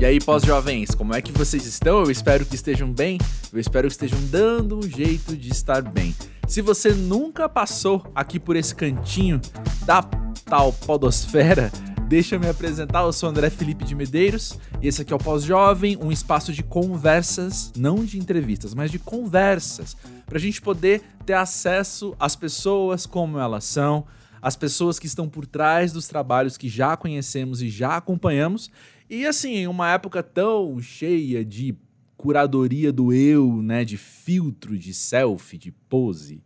E aí, pós-jovens, como é que vocês estão? Eu espero que estejam bem, eu espero que estejam dando um jeito de estar bem. Se você nunca passou aqui por esse cantinho da tal podosfera, deixa eu me apresentar, eu sou André Felipe de Medeiros, e esse aqui é o Pós-Jovem, um espaço de conversas, não de entrevistas, mas de conversas, para a gente poder ter acesso às pessoas como elas são, as pessoas que estão por trás dos trabalhos que já conhecemos e já acompanhamos, e assim, uma época tão cheia de curadoria do eu, né, de filtro, de selfie, de pose,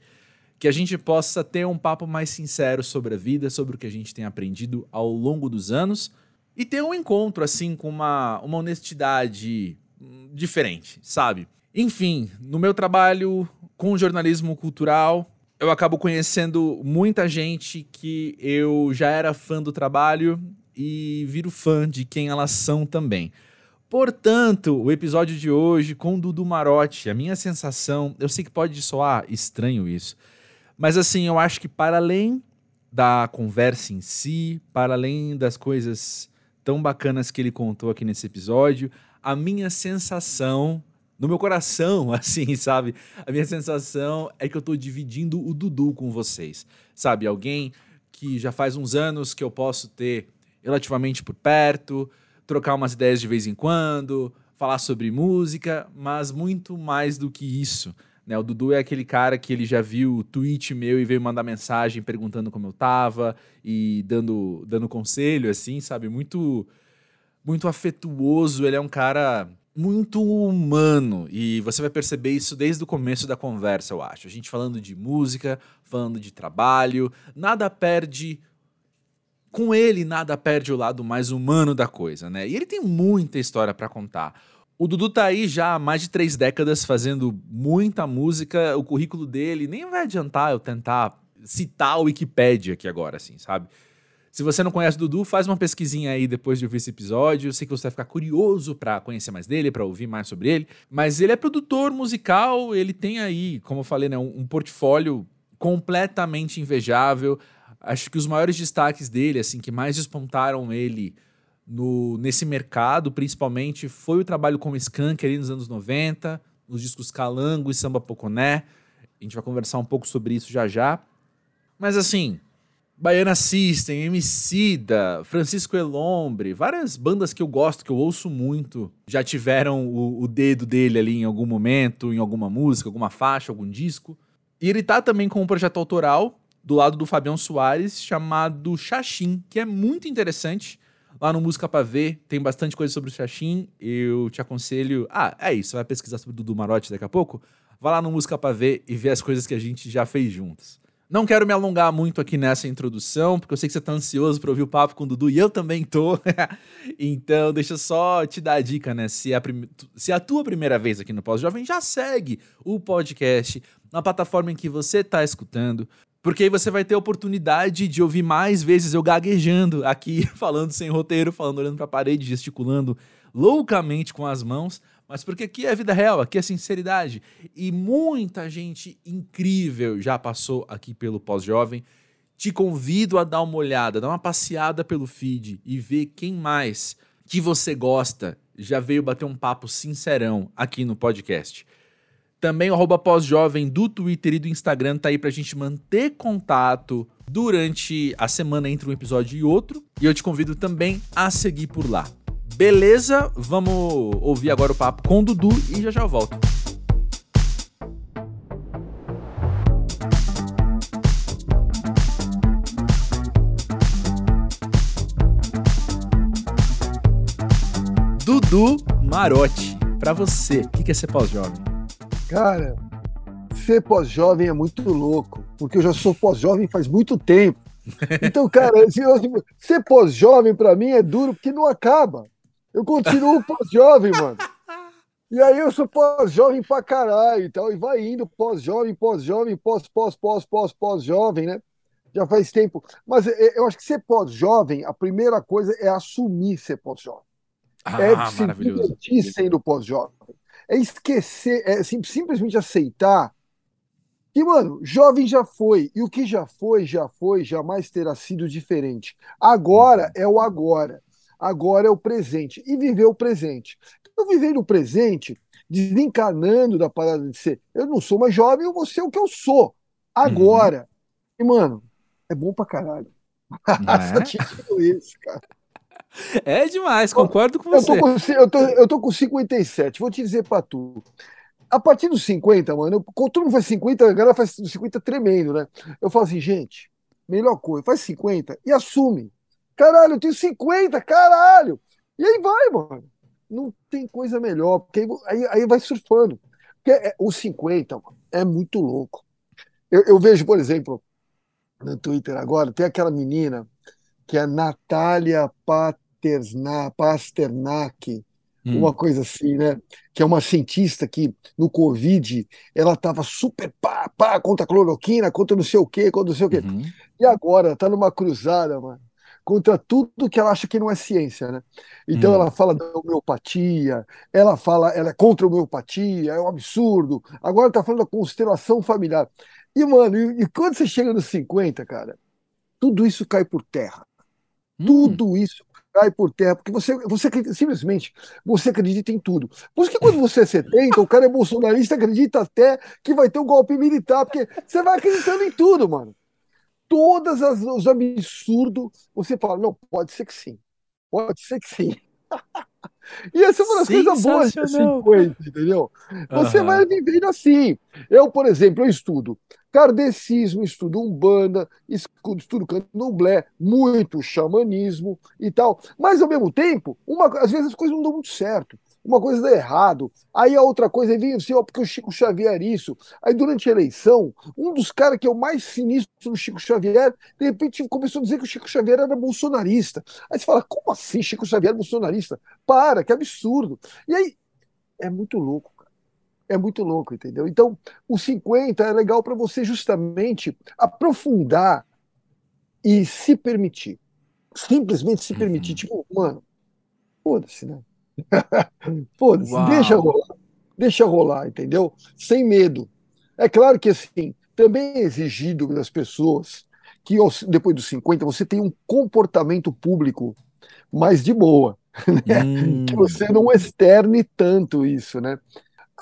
que a gente possa ter um papo mais sincero sobre a vida, sobre o que a gente tem aprendido ao longo dos anos e ter um encontro assim com uma, uma honestidade diferente, sabe? Enfim, no meu trabalho com jornalismo cultural, eu acabo conhecendo muita gente que eu já era fã do trabalho e viro fã de quem elas são também. Portanto, o episódio de hoje com Dudu Marotti, a minha sensação, eu sei que pode soar estranho isso, mas assim, eu acho que para além da conversa em si, para além das coisas tão bacanas que ele contou aqui nesse episódio, a minha sensação no meu coração, assim, sabe? A minha sensação é que eu tô dividindo o Dudu com vocês, sabe? Alguém que já faz uns anos que eu posso ter relativamente por perto, trocar umas ideias de vez em quando, falar sobre música, mas muito mais do que isso. Né? O Dudu é aquele cara que ele já viu o tweet meu e veio mandar mensagem perguntando como eu tava e dando, dando conselho, assim, sabe? Muito, muito afetuoso. Ele é um cara muito humano e você vai perceber isso desde o começo da conversa, eu acho. A gente falando de música, falando de trabalho, nada perde com ele nada perde o lado mais humano da coisa, né? E ele tem muita história para contar. O Dudu tá aí já há mais de três décadas fazendo muita música. O currículo dele nem vai adiantar eu tentar citar o Wikipedia aqui agora, assim, sabe? Se você não conhece o Dudu, faz uma pesquisinha aí depois de ouvir esse episódio. Eu sei que você vai ficar curioso para conhecer mais dele, para ouvir mais sobre ele. Mas ele é produtor musical, ele tem aí, como eu falei, né, um, um portfólio completamente invejável. Acho que os maiores destaques dele, assim, que mais despontaram ele no, nesse mercado, principalmente, foi o trabalho com o Skank ali nos anos 90, nos discos Calango e Samba Poconé. A gente vai conversar um pouco sobre isso já já. Mas assim, Baiana System, Emicida, Francisco Elombre, várias bandas que eu gosto, que eu ouço muito, já tiveram o, o dedo dele ali em algum momento, em alguma música, alguma faixa, algum disco. E ele tá também com um projeto autoral, do lado do Fabião Soares, chamado Xaxim, que é muito interessante. Lá no Música Pra Ver tem bastante coisa sobre o Xaxim. Eu te aconselho. Ah, é isso. Vai pesquisar sobre o Dudu Marotti daqui a pouco? Vá lá no Música Pra Ver e vê as coisas que a gente já fez juntos. Não quero me alongar muito aqui nessa introdução, porque eu sei que você tá ansioso para ouvir o papo com o Dudu e eu também tô. então, deixa eu só te dar a dica, né? Se, a prim... Se a tua primeira vez aqui no Pós-Jovem, já segue o podcast na plataforma em que você tá escutando. Porque aí você vai ter a oportunidade de ouvir mais vezes eu gaguejando aqui, falando sem roteiro, falando olhando para a parede, gesticulando loucamente com as mãos, mas porque aqui é vida real, aqui é sinceridade. E muita gente incrível já passou aqui pelo Pós-Jovem. Te convido a dar uma olhada, dar uma passeada pelo feed e ver quem mais que você gosta já veio bater um papo sincerão aqui no podcast. Também o arroba pós-jovem do Twitter e do Instagram tá aí pra gente manter contato durante a semana entre um episódio e outro. E eu te convido também a seguir por lá. Beleza? Vamos ouvir agora o papo com o Dudu e já já eu volto. Dudu Marotti, para você, o que é ser pós-jovem? Cara, ser pós-jovem é muito louco, porque eu já sou pós-jovem faz muito tempo. Então, cara, ser pós-jovem para mim é duro porque não acaba. Eu continuo pós-jovem, mano. E aí eu sou pós-jovem pra caralho e tal, e vai indo pós-jovem, pós-jovem, pós, pós, pós, pós, pós-jovem, né? Já faz tempo. Mas é, eu acho que ser pós-jovem, a primeira coisa é assumir ser pós-jovem. Ah, é se divertir sendo pós-jovem é esquecer, é sim, simplesmente aceitar que, mano, jovem já foi, e o que já foi, já foi, jamais terá sido diferente. Agora é o agora. agora é o presente. E viver o presente. Eu vivei no presente, desencarnando da parada de ser. Eu não sou mais jovem, eu vou ser o que eu sou. Agora. Uhum. E, mano, é bom pra caralho. É? isso, cara. É demais, concordo com você. Eu tô com, eu, tô, eu tô com 57, vou te dizer pra tu. A partir dos 50, mano, eu, quando todo mundo faz 50, a galera faz 50 tremendo, né? Eu falo assim, gente, melhor coisa, faz 50 e assume. Caralho, eu tenho 50, caralho! E aí vai, mano. Não tem coisa melhor, porque aí, aí, aí vai surfando. Porque é, os 50 mano, é muito louco. Eu, eu vejo, por exemplo, no Twitter agora, tem aquela menina que é Natália Pasternak, hum. uma coisa assim, né? Que é uma cientista que no Covid ela estava super pá, pá, contra a cloroquina, contra não sei o quê, contra não sei o quê. Uhum. E agora está numa cruzada, mano, contra tudo que ela acha que não é ciência, né? Então hum. ela fala da homeopatia, ela fala, ela é contra a homeopatia, é um absurdo. Agora está falando da constelação familiar. E, mano, e, e, quando você chega nos 50, cara, tudo isso cai por terra. Hum. Tudo isso cai por terra, porque você, você simplesmente você acredita em tudo. Por isso que quando você é 70, o cara é bolsonarista, acredita até que vai ter um golpe militar, porque você vai acreditando em tudo, mano. Todos os absurdos, você fala, não, pode ser que sim. Pode ser que sim. E essa é uma das coisas boas de 50, entendeu? Você uhum. vai vivendo assim. Eu, por exemplo, eu estudo kardecismo, estudo umbanda, estudo, estudo candomblé, muito xamanismo e tal. Mas, ao mesmo tempo, uma, às vezes as coisas não dão muito certo. Uma coisa dá errado, aí a outra coisa vem assim, ó, porque o Chico Xavier isso. Aí durante a eleição, um dos caras que é o mais sinistro do Chico Xavier, de repente começou a dizer que o Chico Xavier era bolsonarista. Aí você fala, como assim Chico Xavier é bolsonarista? Para, que absurdo. E aí, é muito louco é muito louco, entendeu? Então, o 50 é legal para você justamente aprofundar e se permitir. Simplesmente se permitir. Uhum. Tipo, mano, foda-se, né? foda-se, deixa rolar. Deixa rolar, entendeu? Sem medo. É claro que, assim, também é exigido das pessoas que depois dos 50 você tem um comportamento público mais de boa, né? Hum. Que você não externe tanto isso, né?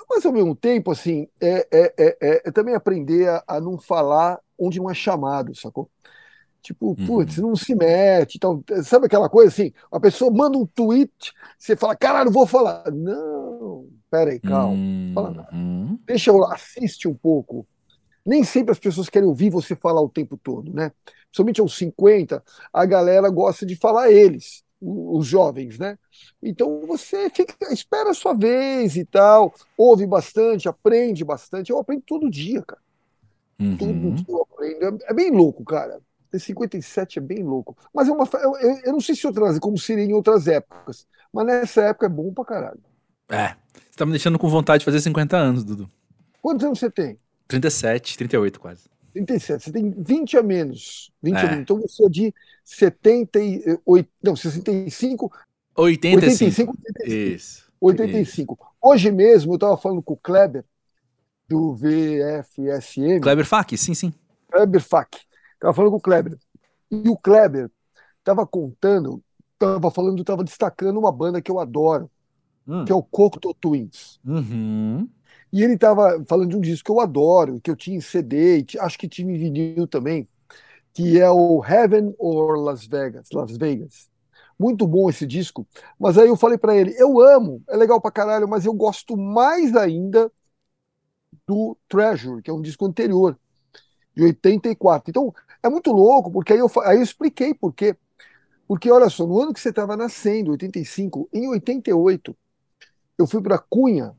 Mas ao mesmo tempo, assim, é, é, é, é também aprender a, a, não falar onde não é chamado, sacou? Tipo, uhum. putz, não se mete. Então, sabe aquela coisa assim? A pessoa manda um tweet, você fala, caralho, vou falar. Não, peraí, calma. Uhum. Fala nada. Deixa eu assiste um pouco. Nem sempre as pessoas querem ouvir você falar o tempo todo, né? Principalmente aos 50, a galera gosta de falar eles os jovens, né? Então você fica, espera a sua vez e tal, ouve bastante, aprende bastante. Eu aprendo todo dia, cara. Uhum. Tudo que eu aprendo. É, é, bem louco, cara. Ter 57 é bem louco. Mas é uma. Eu, eu não sei se outras, como seria em outras épocas, mas nessa época é bom pra caralho. É. Você tá me deixando com vontade de fazer 50 anos, Dudu. Quantos anos você tem? 37, 38 quase. 37, você tem 20 a menos. 20 é. a menos. Então você é de 78, não, 65. 85. 85, 85. Isso. 85. Isso. Hoje mesmo eu estava falando com o Kleber, do VFSM. Kleber Fak, sim, sim. Kleber Fak. Estava falando com o Kleber. E o Kleber estava contando, estava falando, estava destacando uma banda que eu adoro, hum. que é o Cocteau Twins. Uhum. E ele estava falando de um disco que eu adoro, que eu tinha em CD, acho que tinha em vinil também, que é o Heaven or Las Vegas, Las Vegas. Muito bom esse disco. Mas aí eu falei para ele, eu amo, é legal pra caralho, mas eu gosto mais ainda do Treasure, que é um disco anterior, de 84. Então, é muito louco, porque aí eu, aí eu expliquei por quê. Porque, olha só, no ano que você estava nascendo, 85, em 88, eu fui para Cunha,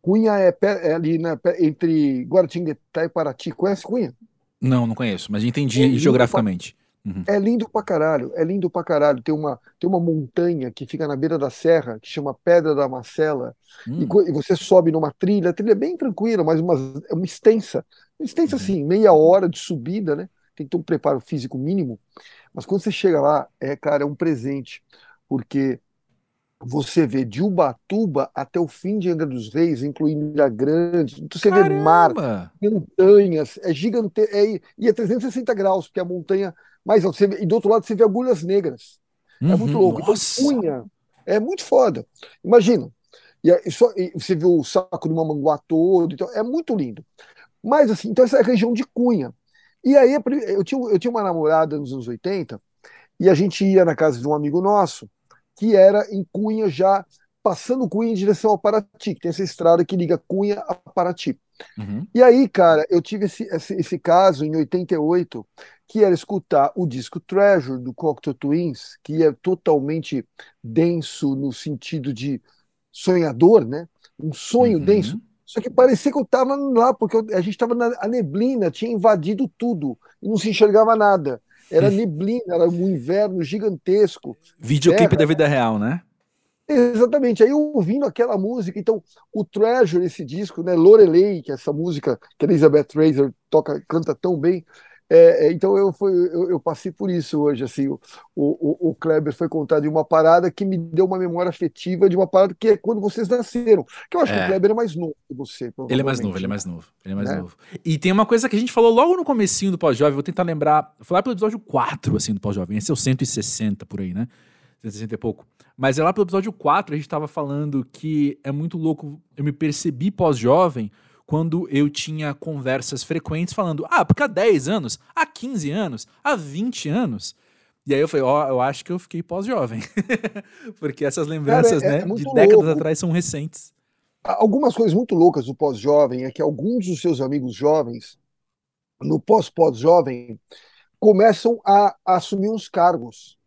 Cunha é, é ali na, entre Guaratinguetá e Paraty. Conhece Cunha? Não, não conheço, mas entendi é geograficamente. Pra... Uhum. É lindo pra caralho, é lindo pra caralho. Tem uma, tem uma montanha que fica na beira da serra, que chama Pedra da Marcela, hum. e, e, você sobe numa trilha, a trilha é bem tranquila, mas uma, é uma extensa. Extensa uhum. assim, meia hora de subida, né? Tem que ter um preparo físico mínimo. Mas quando você chega lá, é, cara, é um presente, porque você vê de Ubatuba até o fim de Angra dos Reis, incluindo Ilha Grande, você Caramba! vê mar, montanhas, é gigante, é, e é 360 graus, porque a montanha mais alta, e do outro lado você vê agulhas negras. Uhum, é muito uhum. louco. Então, nossa. Então, Cunha é muito foda. Imagina. E, e, só, e você viu o saco do Mamanguá todo, então é muito lindo. Mas assim, então essa é a região de Cunha. E aí eu tinha, eu tinha uma namorada nos anos 80 e a gente ia na casa de um amigo nosso que era em Cunha já passando Cunha em direção ao Paraty, que tem essa estrada que liga Cunha a Paraty. Uhum. E aí, cara, eu tive esse, esse, esse, caso em 88, que era escutar o disco Treasure do Cocteau Twins, que é totalmente denso no sentido de sonhador, né? Um sonho uhum. denso. Só que parecia que eu estava lá, porque eu, a gente estava na a neblina, tinha invadido tudo e não se enxergava nada. Era neblina, era um inverno gigantesco. Videoclipe da vida real, né? Exatamente. Aí ouvindo aquela música, então o Treasure, esse disco, né, Lorelei, que é essa música que a Elizabeth Fraser toca, canta tão bem. É, é, então eu, fui, eu, eu, passei por isso hoje, assim, o, o, o Kleber foi contar de uma parada que me deu uma memória afetiva de uma parada que é quando vocês nasceram, que eu acho é. que o é. Kleber é mais novo que você. Ele é mais novo, ele é mais novo, ele é mais né? novo. E tem uma coisa que a gente falou logo no comecinho do Pós-Jovem, vou tentar lembrar, falar pelo episódio 4, assim, do Pós-Jovem, esse é o 160 por aí, né? 160 e pouco. Mas é lá pelo episódio 4 a gente estava falando que é muito louco, eu me percebi pós-jovem quando eu tinha conversas frequentes falando, ah, porque há 10 anos, há 15 anos, há 20 anos. E aí eu falei, ó, oh, eu acho que eu fiquei pós-jovem. porque essas lembranças, Cara, é, né, é de décadas louco. atrás são recentes. Algumas coisas muito loucas do pós-jovem é que alguns dos seus amigos jovens, no pós-pós-jovem, começam a, a assumir uns cargos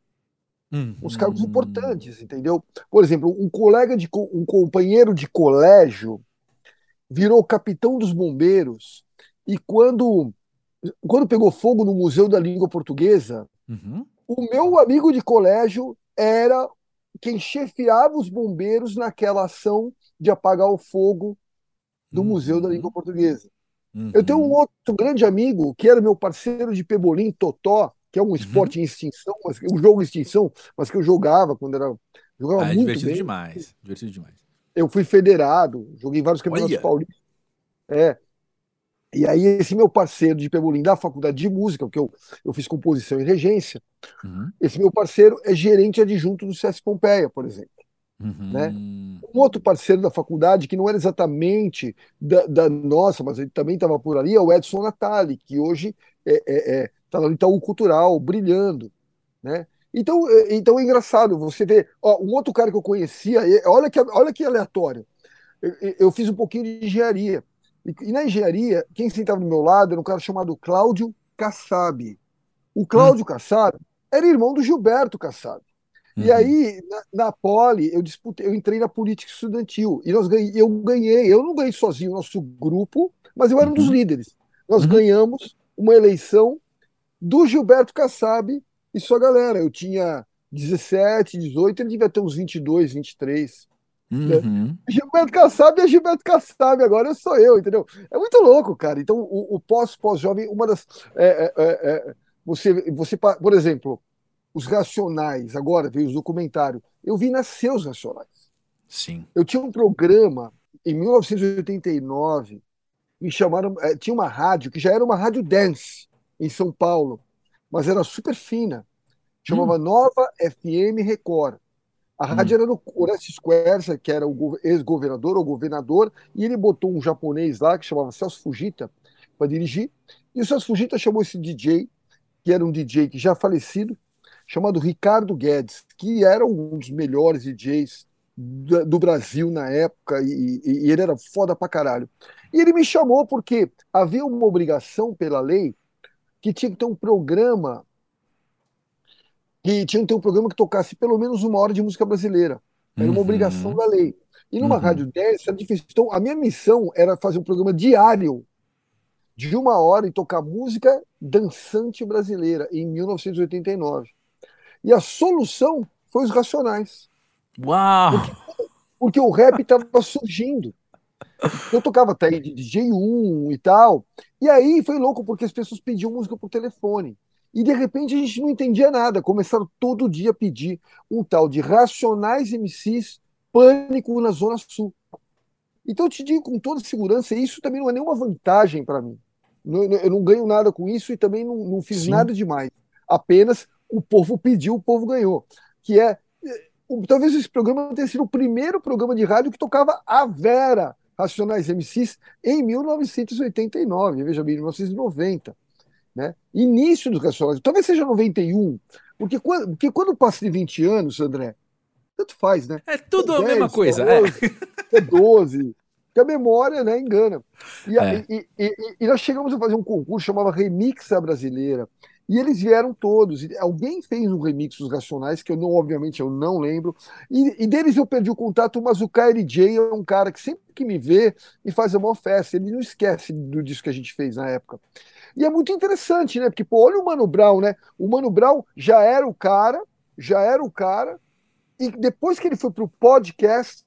Uhum. Os cargos importantes, entendeu? Por exemplo, um colega de um companheiro de colégio virou capitão dos bombeiros e quando quando pegou fogo no Museu da Língua Portuguesa, uhum. o meu amigo de colégio era quem chefiava os bombeiros naquela ação de apagar o fogo do uhum. Museu da Língua Portuguesa. Uhum. Eu tenho um outro grande amigo que era meu parceiro de pebolim, Totó, que é um uhum. esporte uhum. em extinção, mas, um jogo em extinção, mas que eu jogava quando era. Jogava ah, é muito divertido bem. demais. Divertido demais. Eu fui federado, joguei vários campeonatos paulistas. É. E aí, esse meu parceiro de Pebolim da faculdade de música, porque eu, eu fiz composição e regência, uhum. esse meu parceiro é gerente adjunto do CS Pompeia, por exemplo. Uhum. Né? Um outro parceiro da faculdade, que não era exatamente da, da nossa, mas ele também estava por ali, é o Edson Natali, que hoje é, é, é está no Itaú Cultural, brilhando, né? Então, é, então é engraçado você ver. Ó, um outro cara que eu conhecia, olha que, olha que aleatório. Eu, eu fiz um pouquinho de engenharia. E, e, na engenharia, quem sentava do meu lado era um cara chamado Cláudio Kassab. O Cláudio hum. Kassab era irmão do Gilberto Kassab. Uhum. E aí, na, na Poli, eu disputei, eu entrei na política estudantil. E nós ganhei, eu ganhei, eu não ganhei sozinho o nosso grupo, mas eu era um dos uhum. líderes. Nós uhum. ganhamos uma eleição do Gilberto Kassab e sua galera. Eu tinha 17, 18, ele devia ter uns 22, 23. Né? Uhum. Né? Gilberto Kassab é Gilberto Kassab, agora sou eu, entendeu? É muito louco, cara. Então, o, o pós-pós-jovem, uma das. É, é, é, é você, você, por exemplo, os Racionais, agora veio os documentários. Eu vi nascer os Racionais. Sim. Eu tinha um programa em 1989, me chamaram. É, tinha uma rádio que já era uma rádio dance em São Paulo, mas era super fina. Chamava hum. Nova FM Record. A rádio hum. era no Orestes Quercia, que era o ex-governador ou governador, e ele botou um japonês lá que chamava Celso Fujita para dirigir. E o Celso Fujita chamou esse DJ, que era um DJ que já falecido, chamado Ricardo Guedes, que era um dos melhores DJs do Brasil na época, e, e, e ele era foda pra caralho. E ele me chamou porque havia uma obrigação pela lei que tinha que ter um programa que tinha que ter um programa que tocasse pelo menos uma hora de música brasileira. Era uma uhum. obrigação da lei. E numa uhum. rádio dessa era difícil. Então, a minha missão era fazer um programa diário de uma hora e tocar música dançante brasileira em 1989. E a solução foi os Racionais. Uau! Porque, porque o rap estava surgindo. Eu tocava até de DJ1 e tal. E aí foi louco, porque as pessoas pediam música por telefone. E de repente a gente não entendia nada. Começaram todo dia a pedir um tal de Racionais MCs Pânico na Zona Sul. Então eu te digo com toda segurança, isso também não é nenhuma vantagem para mim. Eu não ganho nada com isso e também não, não fiz Sim. nada demais. Apenas o povo pediu, o povo ganhou. que é. Talvez esse programa tenha sido o primeiro programa de rádio que tocava a Vera, Racionais MCs, em 1989, veja bem, 1990. Né? Início dos Racionais, talvez seja 91, porque quando, porque quando passa de 20 anos, André, tanto faz, né? É tudo é 10, a mesma coisa, 12, é. é 12, que a memória né, engana. E, é. e, e, e, nós chegamos a fazer um concurso chamava Remixa Brasileira. E eles vieram todos. Alguém fez um remix dos Racionais, que eu não, obviamente, eu não lembro. E, e deles eu perdi o contato, mas o KLJ é um cara que sempre que me vê e faz a maior festa. Ele não esquece do disco que a gente fez na época. E é muito interessante, né? Porque, pô, olha o Mano Brown, né? O Mano Brown já era o cara, já era o cara, e depois que ele foi para o podcast,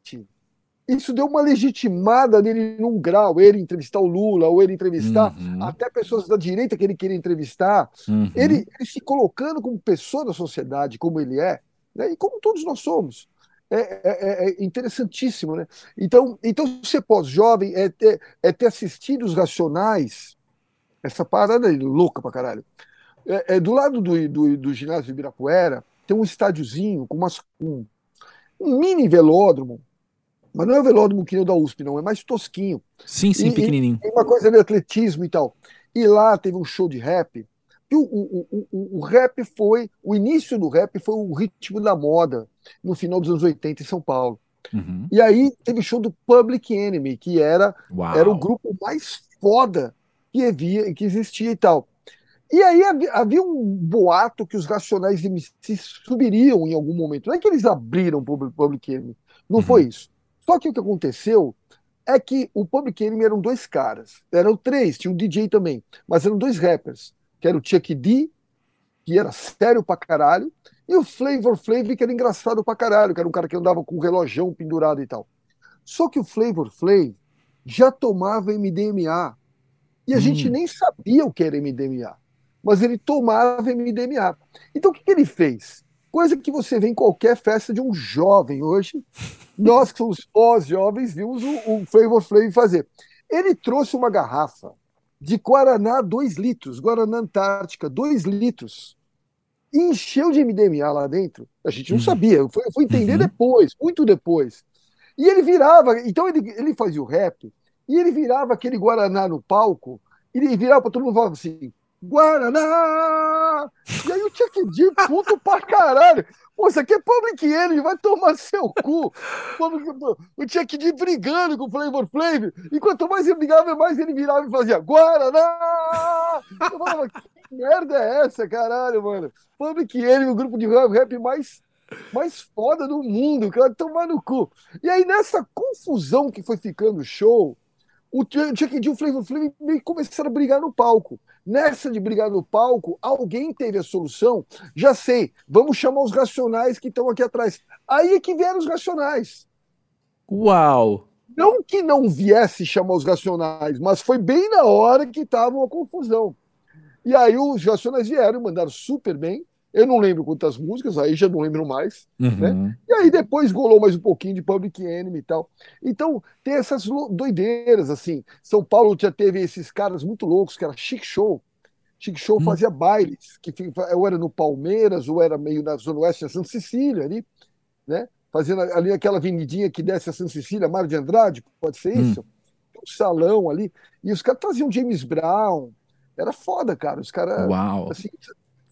isso deu uma legitimada nele num grau, ele entrevistar o Lula, ou ele entrevistar uhum. até pessoas da direita que ele queria entrevistar, uhum. ele, ele, se colocando como pessoa da sociedade, como ele é, né? e como todos nós somos. É, é, é, é interessantíssimo, né? Então, então ser pós-jovem é ter, é ter assistido os Racionais, essa parada aí, louca pra caralho. É, é do lado do, do, do ginásio de Ibirapuera, tem um estádiozinho com umas, um, um mini velódromo, mas não é o velódromo que nem o da USP, não, é mais tosquinho. Sim, sim, e, pequenininho. E uma coisa de atletismo e tal. E lá teve um show de rap. E o, o, o, o, rap foi, o início do rap foi o ritmo da moda no final dos anos 80 em São Paulo. Uhum. E aí teve show do Public Enemy, que era, era o grupo mais foda que havia, que existia e tal. E aí havia um boato que os Racionais MCs subiriam em algum momento. Não é que eles abriram o Public Enemy, não uhum. foi isso. Só que o que aconteceu é que o Public Enemy eram dois caras. Eram três, tinha um DJ também, mas eram dois rappers, que era o Chuck D, que era sério pra caralho, e o Flavor Flav, que era engraçado pra caralho, que era um cara que andava com um relojão pendurado e tal. Só que o Flavor Flav já tomava MDMA. E a hum. gente nem sabia o que era MDMA. Mas ele tomava MDMA. Então o que, que ele fez? Coisa que você vê em qualquer festa de um jovem hoje. Nós que somos pós-jovens vimos o, o Flavor Flav fazer. Ele trouxe uma garrafa de Guaraná 2 litros, Guaraná Antártica, 2 litros. E encheu de MDMA lá dentro. A gente não uhum. sabia, eu fui, eu fui entender uhum. depois, muito depois. E ele virava, então ele, ele fazia o rap, e ele virava aquele Guaraná no palco, e ele virava para todo mundo e falava assim: Guaraná! E aí o Chuck D, puto pra caralho. Pô, isso aqui é Public Enemy, vai tomar seu cu. O Chuck D brigando com o Flavor Flav. E quanto mais ele brigava, mais ele virava e fazia Guaraná! Eu falava, que merda é essa, caralho, mano? Public Enemy, o grupo de rap mais mais foda do mundo, cara, tomar no cu. E aí, nessa confusão que foi ficando o show, o Chuck D e o Flavor Flav meio começaram a brigar no palco. Nessa de brigar no palco, alguém teve a solução. Já sei, vamos chamar os racionais que estão aqui atrás. Aí é que vieram os racionais. Uau! Não que não viesse chamar os racionais, mas foi bem na hora que estava uma confusão. E aí os racionais vieram, mandaram super bem. Eu não lembro quantas músicas, aí já não lembro mais. Uhum. Né? E aí depois rolou mais um pouquinho de Public Enemy e tal. Então tem essas doideiras, assim. São Paulo já teve esses caras muito loucos, que era Chic Show. Chic Show uhum. fazia bailes, que ou era no Palmeiras, ou era meio na Zona Oeste, a Santa Cecília ali, né? Fazendo ali aquela avenidinha que desce a Santa Cecília, Mário de Andrade, pode ser isso? Uhum. Um salão ali. E os caras faziam James Brown. Era foda, cara. Os caras. Uau! Assim,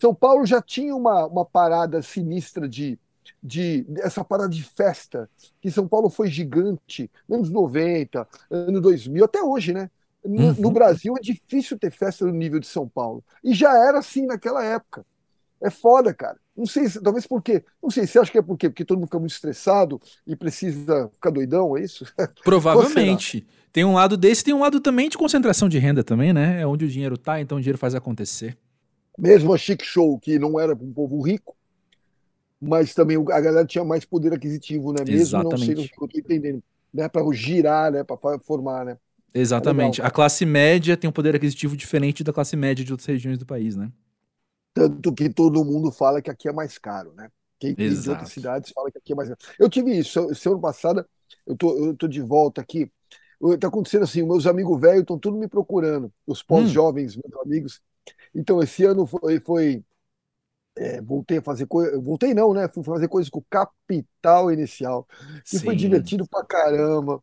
são Paulo já tinha uma, uma parada sinistra de, de essa parada de festa, que São Paulo foi gigante, anos 90, anos 2000, até hoje, né? No, uhum. no, Brasil é difícil ter festa no nível de São Paulo. E já era assim naquela época. É foda, cara. Não sei, talvez por quê. Não sei, você acha que é por quê? Porque todo mundo fica muito estressado e precisa ficar doidão, é isso? Provavelmente. Tem um lado desse, tem um lado também de concentração de renda também, né? É onde o dinheiro tá, então o dinheiro faz acontecer. Mesmo a Chic Show, que não era para um povo rico, mas também a galera tinha mais poder aquisitivo, né? Mesmo Exatamente. não sendo o que eu tô entendendo, né? Para girar, né? Para formar, né? Exatamente. É a classe média tem um poder aquisitivo diferente da classe média de outras regiões do país, né? Tanto que todo mundo fala que aqui é mais caro, né? Quem tem de outras cidades fala que aqui é mais caro. Eu tive isso, esse ano passado, eu tô, eu tô de volta aqui. Tá acontecendo assim, meus amigos velhos estão tudo me procurando, os pós-jovens, hum. meus amigos, então, esse ano foi, foi É, voltei a fazer coisa. Voltei não, né? Fui fazer coisas com Capital Inicial. Que foi divertido pra caramba.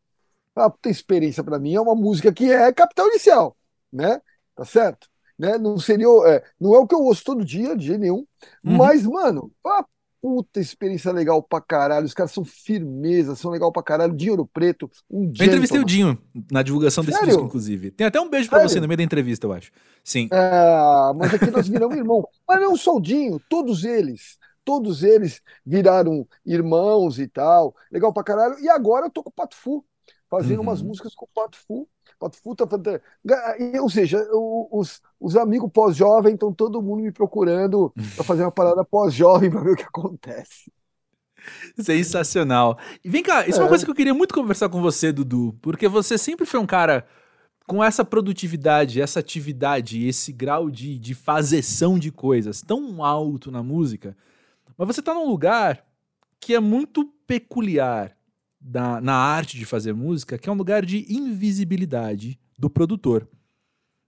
Uma puta experiência pra mim. É uma música que é Capital Inicial, né? Tá certo? Né? Não seria. é, não é o que eu ouço todo dia, de jeito nenhum. Uhum. Mas, mano, puta experiência legal pra caralho. Os caras são firmeza, são legal pra caralho. De Ouro Preto, um Eu entrevistei o. Dinho na divulgação desse Sério? disco, inclusive. Tem até um beijo pra Sério? você no meio da entrevista, eu acho. Sim. Ah, mas aqui nós viramos irmão. Mas não só o Dinho, todos eles. Todos eles viraram irmãos e tal. Legal pra caralho. E agora eu tô com o Pato Fu, fazendo Uhum. umas músicas com o Pato Fu. Pato Fu tá. Ou seja, os, os amigos pós-jovem estão todo mundo me procurando pra fazer uma parada pós-jovem pra ver o que acontece. Sensacional. E vem cá, isso é uma É. coisa que eu queria muito conversar com você, Dudu, porque você sempre foi um cara com essa produtividade, essa atividade, esse grau de, de fazeção de coisas tão alto na música, mas você tá num lugar que é muito peculiar da- na arte de fazer música, que é um lugar de invisibilidade do produtor.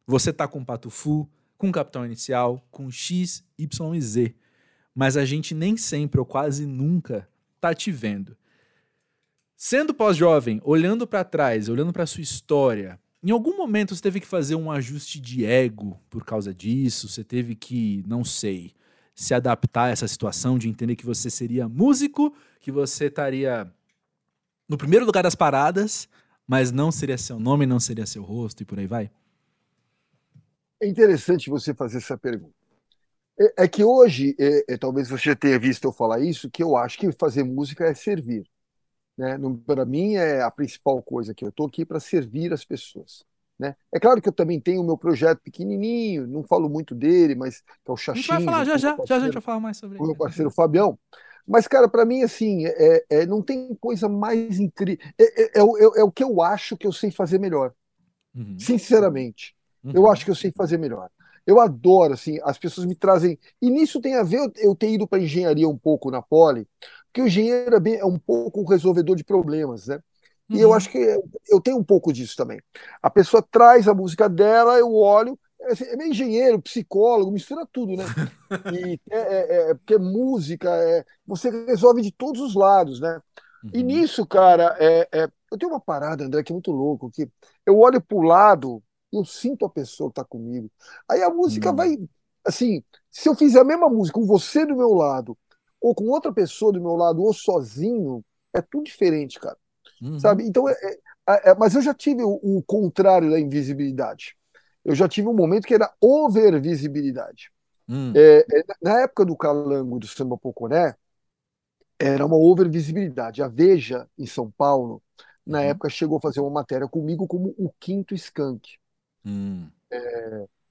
Você tá com Pato Fu, com o Capitão Inicial, com X, Y e Z. Mas a gente nem sempre ou quase nunca tá te vendo. Sendo pós-jovem, olhando pra trás, olhando pra sua história, em algum momento você teve que fazer um ajuste de ego por causa disso? Você teve que, não sei, se adaptar a essa situação de entender que você seria músico, que você estaria no primeiro lugar das paradas, mas não seria seu nome, não seria seu rosto e por aí vai? É interessante você fazer essa pergunta. É, é que hoje, é, é, talvez você já tenha visto eu falar isso, que eu acho que fazer música é servir. Né? Para mim é a principal coisa que eu estou aqui para servir as pessoas. Né? É claro que eu também tenho o meu projeto pequenininho, não falo muito dele, mas é o A gente Xaxim, vai falar, já, já, já, a gente vai falar mais sobre com o meu parceiro Fabião. Mas, cara, para mim, assim, é, é- não tem coisa mais incrível. É, é- é o- é- é o que eu acho que eu sei fazer melhor, Uhum, sinceramente. Eu uhum. acho que eu sei fazer melhor. Eu adoro, assim, as pessoas me trazem. E nisso tem a ver eu, eu ter ido para engenharia um pouco na Poli, porque o engenheiro é, um pouco um resolvedor de problemas, né? E eu Uhum. acho que eu tenho um pouco disso também. A pessoa traz a música dela, eu olho, é, assim, é meio engenheiro, psicólogo, mistura tudo, né? E é, é- é- porque música, é, você resolve de todos os lados, né? E Uhum. nisso, cara, é, é, eu tenho uma parada, André, que é muito louco, que eu olho pro lado, eu sinto a pessoa que tá comigo. Aí a música Hum. vai, assim, se eu fizer a mesma música com você do meu lado, ou com outra pessoa do meu lado, ou sozinho, é tudo diferente, cara, Uhum. sabe? Então, é, é- é- mas eu já tive o, o contrário da invisibilidade. Eu já tive um momento que era overvisibilidade. Hum. É, é, na época do Calango e do Samba Poconé, era uma overvisibilidade. A Veja, em São Paulo, na Uhum. época chegou a fazer uma matéria comigo como o quinto skunk. Hum.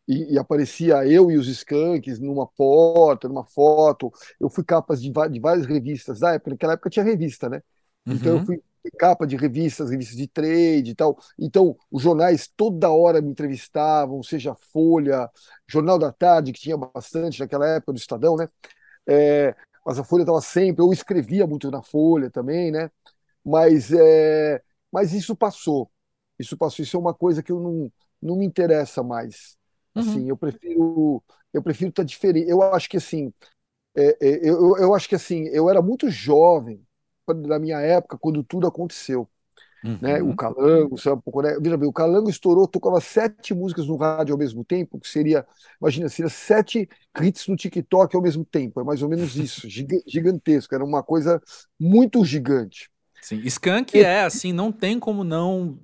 E, e aparecia eu e os skunks numa porta, numa foto. Eu fui capas de, de várias revistas da época. Naquela época tinha revista, né? Então eu Uhum. fui capa de revistas, revistas de trade e tal. Então os jornais toda hora me entrevistavam, seja Folha, Jornal da Tarde, que tinha bastante naquela época do Estadão, né? É, mas a Folha estava sempre, eu escrevia muito na Folha também, né? Mas, é, mas isso passou. Isso passou. Isso é uma coisa que eu não, não me interessa mais. Uhum. Assim, eu prefiro eu prefiro estar diferente. Eu acho que assim, é, é, eu- eu acho que assim, eu era muito jovem na minha época quando tudo aconteceu, né? Uhum. O Calango, sabe, um pouco, né? Veja bem, o Calango estourou, tocava sete músicas no rádio ao mesmo tempo, que seria, imagina, seria sete hits no TikTok ao mesmo tempo. É mais ou menos isso, giga- gigantesco. Era uma coisa muito gigante. Sim, Skank é assim, não tem como não.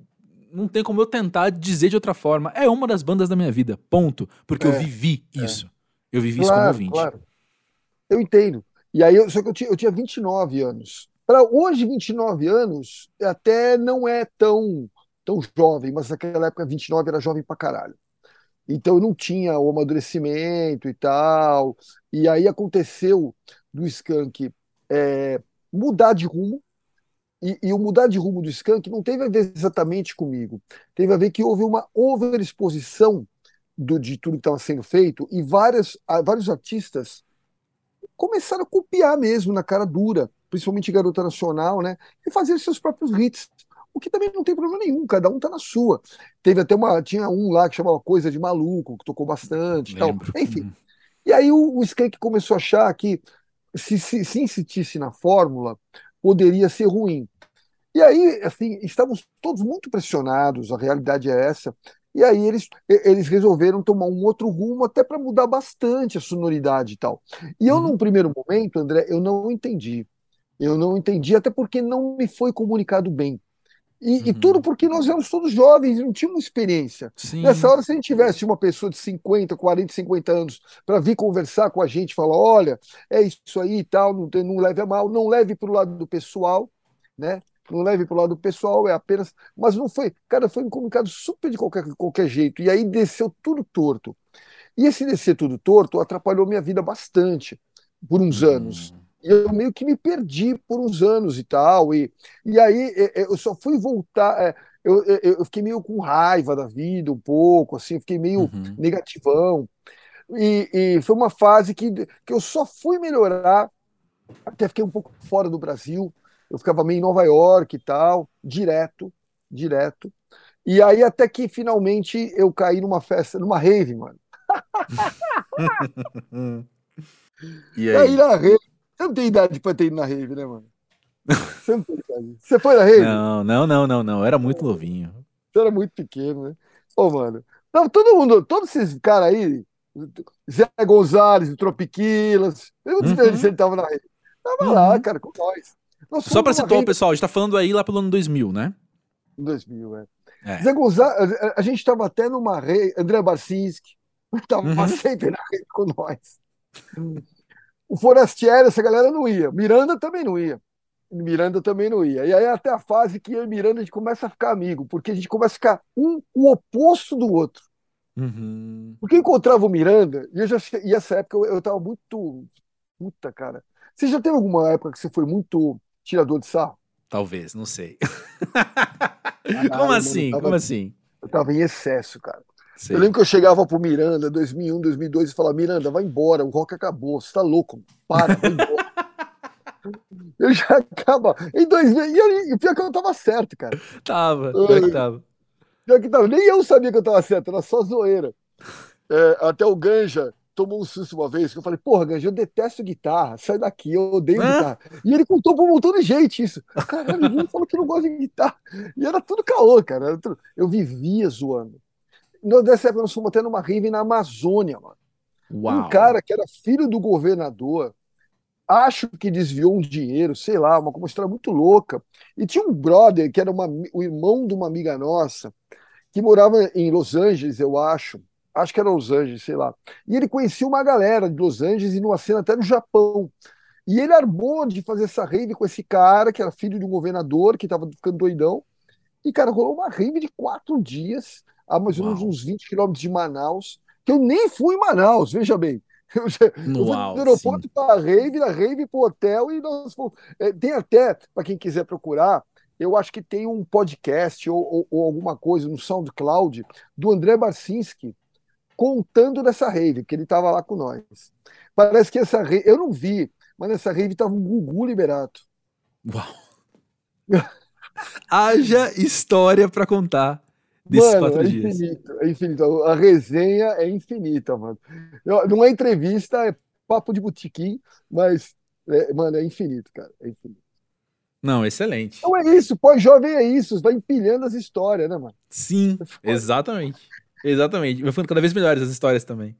Não tem como eu tentar dizer de outra forma. É uma das bandas da minha vida, ponto. Porque eu É, vivi isso. Eu vivi isso como Claro, ouvinte. claro. Eu entendo. E aí, eu, só que eu tinha, eu tinha 29 anos. Para hoje, 29 anos, até não é tão, tão jovem, mas naquela época, 29 era jovem pra caralho. Então, não tinha o amadurecimento e tal. E aí aconteceu do Skank é, mudar de rumo. E, e o mudar de rumo do Skank não teve a ver exatamente comigo. Teve a ver que houve uma overexposição do, de tudo que estava sendo feito e várias, vários artistas começaram a copiar mesmo na cara dura, principalmente Garota Nacional, né? E fazer seus próprios hits. O que também não tem problema nenhum, cada um tá na sua. Teve até uma. Tinha um lá que chamava Coisa de Maluco, que tocou bastante e tal. Lembro. Enfim. Uhum. E aí o, o Skank começou a achar que se, se, se insistisse na fórmula, poderia ser ruim. E aí, assim, estávamos todos muito pressionados, a realidade é essa. E aí eles, eles resolveram tomar um outro rumo até para mudar bastante a sonoridade e tal. E eu, uhum. num primeiro momento, André, eu não entendi. Eu não entendi, até porque não me foi comunicado bem. E, uhum. e tudo porque nós éramos todos jovens, não tínhamos experiência. Sim. Nessa hora, se a gente tivesse uma pessoa de 50, 40, 50 anos para vir conversar com a gente, falar: olha, é isso aí e tal, não, não leve a mal, não leve para o lado do pessoal, né? Não leve para o lado pessoal, é apenas. Mas não foi. Cara, foi um comunicado super de qualquer, qualquer jeito. E aí desceu tudo torto. E esse descer tudo torto atrapalhou minha vida bastante por uns uhum. anos eu meio que me perdi por uns anos e tal. E, e aí eu só fui voltar. É, eu, eu, fiquei meio com raiva da vida um pouco, assim, fiquei meio uhum. negativão. E, e, foi uma fase que, que eu só fui melhorar, até fiquei um pouco fora do Brasil. Eu ficava meio em Nova York e tal, direto, direto. E aí até que finalmente eu caí numa festa, numa rave, mano. e aí? aí na rave, você não tem idade pra ter ido na rave, né, mano? Você não tem idade. Você foi na rave? Não, não, não, não, não. Eu era muito novinho. Você era muito pequeno, né? Ô, mano. Não, todo mundo, todos esses caras aí, Zé Gonzalez, Tropiquilas, eu não sei uhum. se ele tava na rede. Tava uhum. lá, cara, com nós. nós Só pra situar o pessoal, a gente tá falando aí lá pelo ano 2000, né? 2000, é. é. Zé Gonzalez, a gente tava até numa rede, André Barcinski, tava uhum. sempre na rede com nós. O Forestieri, essa galera não ia. Miranda também não ia. Miranda também não ia. E aí até a fase que eu e Miranda a gente começa a ficar amigo, porque a gente começa a ficar um o oposto do outro. Uhum. Porque eu encontrava o Miranda, e, eu já, e essa época eu, eu tava muito. Puta, cara. Você já teve alguma época que você foi muito tirador de sarro? Talvez, não sei. Como assim? Tava, Como assim? Eu tava em excesso, cara. Sim. Eu lembro que eu chegava pro Miranda, 2001, 2002, e falava: Miranda, vai embora, o rock acabou, você tá louco, para, vai embora. eu já acaba. Em 2000, e, e pior que eu tava certo, cara. Tava, pior que tava. Pior que tava. Nem eu sabia que eu tava certo, era só zoeira. É, até o Ganja tomou um susto uma vez, que eu falei, porra, Ganja, eu detesto guitarra, sai daqui, eu odeio Hã? guitarra. E ele contou pra um montão de gente isso. Caralho, ele falou que não gosta de guitarra. E era tudo caô, cara. Tudo... Eu vivia zoando. Época nós fomos até numa rave na Amazônia, mano. Uau. Um cara que era filho do governador, acho que desviou um dinheiro, sei lá, uma, uma história muito louca. E tinha um brother que era uma, o irmão de uma amiga nossa, que morava em Los Angeles, eu acho. Acho que era Los Angeles, sei lá. E ele conhecia uma galera de Los Angeles e numa cena até no Japão. E ele armou de fazer essa rave com esse cara, que era filho de um governador, que estava ficando doidão. E, cara, rolou uma rave de quatro dias a mais ou menos uns 20 quilômetros de Manaus, que eu nem fui em Manaus, veja bem. Eu, eu Uau, do aeroporto para a rave, da rave para o hotel, e nós fomos. É, tem até, para quem quiser procurar, eu acho que tem um podcast ou, ou, ou, alguma coisa no SoundCloud do André Barcinski contando dessa rave, que ele estava lá com nós. Parece que essa rave, eu não vi, mas nessa rave estava um Gugu Liberato. Uau! Haja história para contar desses mano, quatro é dias. Infinito, é infinito. A resenha é infinita, mano. Não é entrevista, é papo de botiquim, mas, é, mano, é infinito, cara. É infinito. Não, excelente. Então é isso, pós-jovem é isso, vai empilhando as histórias, né, mano? Sim, é exatamente. Exatamente. Vai ficando cada vez melhores as histórias também.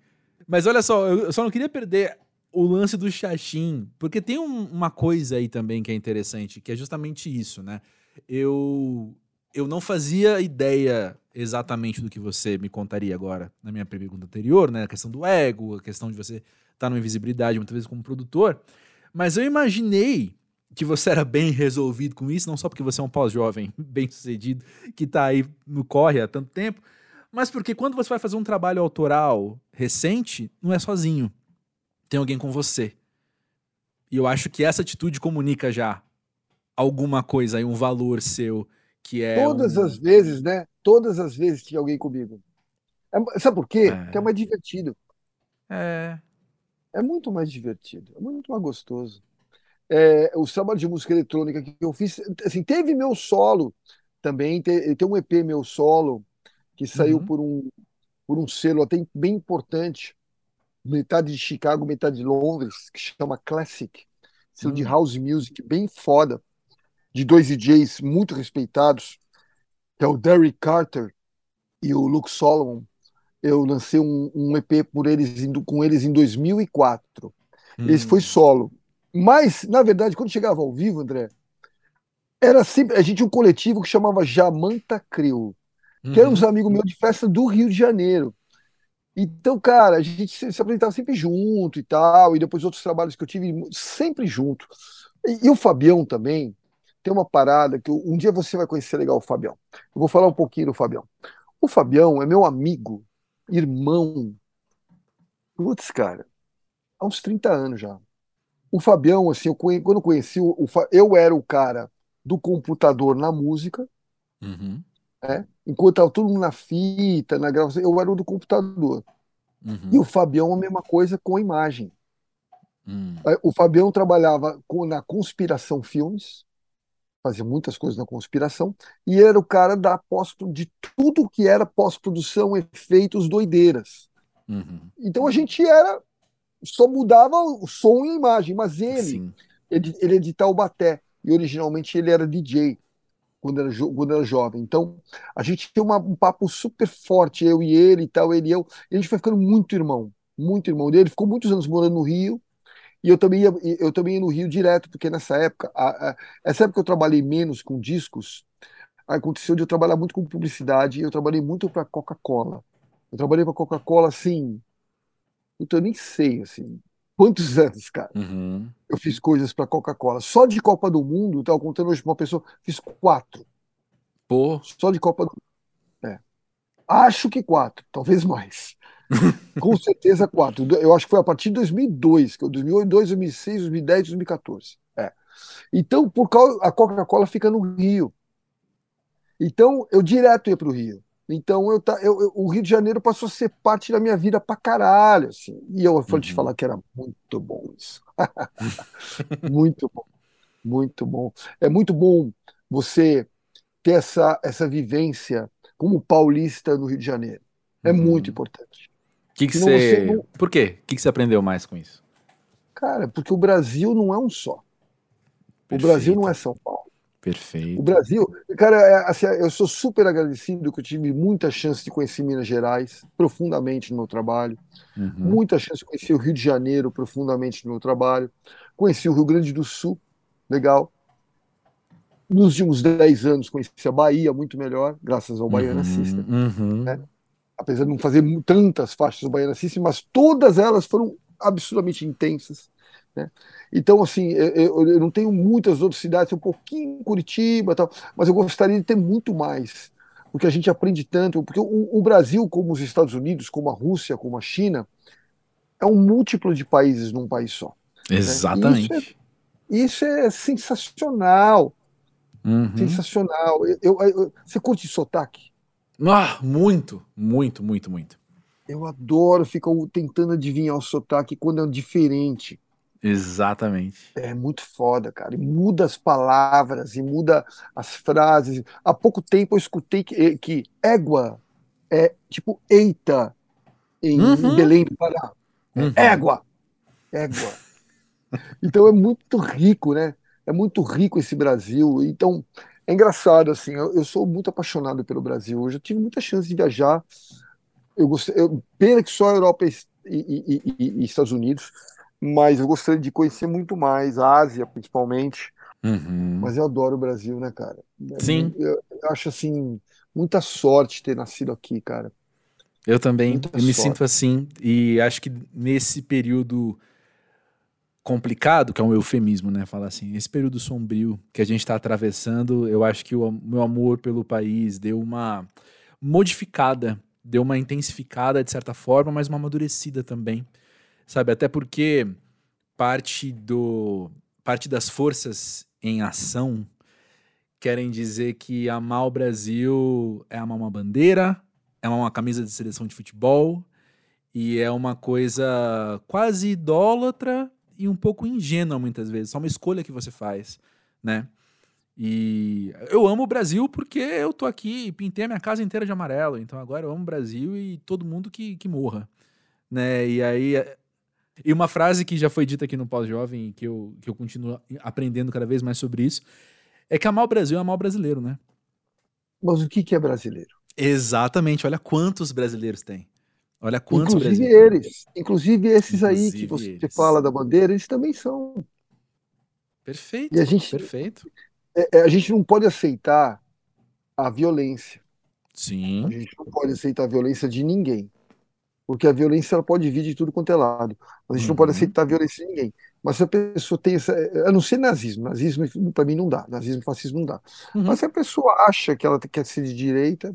Mas olha só, eu só não queria perder o lance do Xaxim, porque tem um, uma coisa aí também que é interessante, que é justamente isso, né? Eu eu não fazia ideia exatamente do que você me contaria agora na minha pergunta anterior, né? A questão do ego, a questão de você estar tá numa invisibilidade muitas vezes como produtor. Mas eu imaginei que você era bem resolvido com isso, não só porque você é um pós-jovem bem sucedido que está aí no corre há tanto tempo, mas porque quando você vai fazer um trabalho autoral recente, não é sozinho. Tem alguém com você. E eu acho que essa atitude comunica já alguma coisa aí, um valor seu que é Todas um... as vezes, né? Todas as vezes tinha alguém comigo. É, sabe por quê? É. Porque é mais divertido. É. É muito mais divertido, é muito mais gostoso. É, o samba de música eletrônica que eu fiz, assim, teve meu solo também, tem, tem um EP meu solo que saiu uhum. por um por um selo até bem importante metade de Chicago, metade de Londres, que chama Classic, estilo de Hum. house music bem foda, de dois DJs muito respeitados, que é o Derrick Carter e o Luke Solomon. Eu lancei um, um EP por eles com eles em 2004. Esse Hum. foi solo. Mas, na verdade, quando chegava ao vivo, André, era sempre. A gente tinha um coletivo que chamava Jamanta Crew, que eram uns Uhum. amigos meus de festa do Rio de Janeiro. Então, cara, a gente se, se apresentava sempre junto e tal, e depois outros trabalhos que eu tive sempre junto. E, e o Fabião também tem uma parada que um dia você vai conhecer legal o Fabião. Eu vou falar um pouquinho do Fabião. O Fabião é meu amigo, irmão. Putz, cara, há uns 30 anos já. O Fabião, assim, eu conhe- quando eu conheci, o, eu era o cara do computador na música, Uhum. né? Enquanto estava todo mundo na fita, na gravação, eu era o do computador. Uhum. E o Fabião a mesma coisa com a imagem. Hum. Eh, O Fabião trabalhava com- na Conspiração Filmes, fazia muitas coisas na Conspiração, e era o cara da pós de tudo que era pós-produção, efeitos, doideiras. Uhum. Então a gente era, só mudava o som e a imagem, mas ele, Sim. ele, ele é de Taubaté, e originalmente ele era DJ quando era, quando era jovem. Então a gente tinha uma- um papo super forte, eu e ele e tal, ele e eu, e a gente foi ficando muito irmão, muito irmão dele. Ele ficou muitos anos morando no Rio, e eu também ia, eu também ia no Rio direto, porque nessa época, a- a- essa época eu trabalhei menos com discos, aconteceu de eu trabalhar muito com publicidade, e eu trabalhei muito para Coca-Cola. Eu trabalhei para Coca-Cola assim, puta, eu nem sei assim, quantos anos, cara. Uhum. Eu fiz coisas para Coca-Cola. Só de Copa do Mundo, eu tava contando hoje pra uma pessoa, fiz quatro. Pô. Só de Copa do Mundo. É. Acho que quatro, talvez mais. Com certeza quatro. Eu acho que foi a partir de 2002, que é 2008, 2006, 2010, 2014. É. Então, por causa a Coca-Cola fica no Rio. Então, eu direto ia para o Rio. Então, eu, eu, eu- o Rio de Janeiro passou a ser parte da minha vida pra caralho, assim. E eu vou te Uhum. falar que era muito bom isso. Muito bom, muito bom. É muito bom você ter essa, essa vivência como paulista no Rio de Janeiro. É Uhum. muito importante. Que que você... não- Por quê? O que que você aprendeu mais com isso? Cara, porque o Brasil não é um só. O Perfeito. Brasil não é São Paulo. O Perfeito. Brasil, cara, é, assim, eu sou super agradecido que eu tive muita chance de conhecer Minas Gerais profundamente no meu trabalho, Uhum. muita chance de conhecer o Rio de Janeiro profundamente no meu trabalho, conheci o Rio Grande do Sul, legal. Nos últimos 10 anos conheci a Bahia muito melhor, graças ao Baiana System. Uhum. né? Apesar de não fazer tantas faixas do Baiana System, mas todas elas foram absurdamente intensas. Né? Então, assim, eu, eu- não tenho muitas outras cidades, um pouquinho em Curitiba, tal, mas eu gostaria de ter muito mais, porque a gente aprende tanto. Porque o, o Brasil, como os Estados Unidos, como a Rússia, como a China, é um múltiplo de países num país só. Exatamente. E isso é sensacional, Uhum. sensacional. Eu, eu- eu- você curte sotaque? Ah, muito, muito, muito, muito. Eu adoro ficar tentando adivinhar o sotaque quando é diferente. Exatamente. É muito foda, cara. E muda as palavras e muda as frases. Há pouco tempo eu escutei que, eh, que égua é tipo eita em, Uhum. Belém do Pará. É Uhum. égua. Égua. Então é muito rico, né? É muito rico esse Brasil. Então é engraçado, assim. Eu, eu sou muito apaixonado pelo Brasil. Eu já tive muita chance de viajar. Eu gostei, eu, pena que só a Europa e, e- e- e- Estados Unidos, mas eu gostaria de conhecer muito mais, a Ásia principalmente. Uhum. Mas eu adoro o Brasil, né, cara? Sim. Eu, eu acho assim, muita sorte ter nascido aqui, cara. Eu também, Muita eu me sinto assim, e acho que nesse período complicado, que é um eufemismo, né, falar assim, esse período sombrio que a gente está atravessando, eu acho que o meu amor pelo país deu uma modificada, deu uma intensificada de certa forma, mas uma amadurecida também, sabe? Até porque parte do parte das forças em ação querem dizer que amar o Brasil é amar uma bandeira, é amar uma camisa de seleção de futebol e é uma coisa quase idólatra e um pouco ingênua muitas vezes, só uma escolha que você faz, né? E eu amo o Brasil porque eu tô aqui e pintei a minha casa inteira de amarelo, então agora eu amo o Brasil e todo mundo que, que morra, né? E aí e uma frase que já foi dita aqui no Pós-Jovem, que eu, que eu continuo aprendendo cada vez mais sobre isso, é que amar o Brasil é amar o brasileiro, né? Mas o que, que é brasileiro? Exatamente, olha quantos brasileiros tem. Olha quantos inclusive brasileiros. eles, inclusive esses inclusive aí que você eles. fala da bandeira, eles também são. Perfeito. E a gente, perfeito. É, é, a gente não pode aceitar a violência. Sim. A gente não pode aceitar a violência de ninguém. Porque a violência ela pode vir de tudo quanto é lado. Mas a gente uhum. não pode uhum. aceitar a violência de ninguém. Mas se a pessoa tem essa. A não ser nazismo. Nazismo, para mim, não dá. Nazismo e fascismo não dá. Uhum. Mas se a pessoa acha que ela quer ser de direita,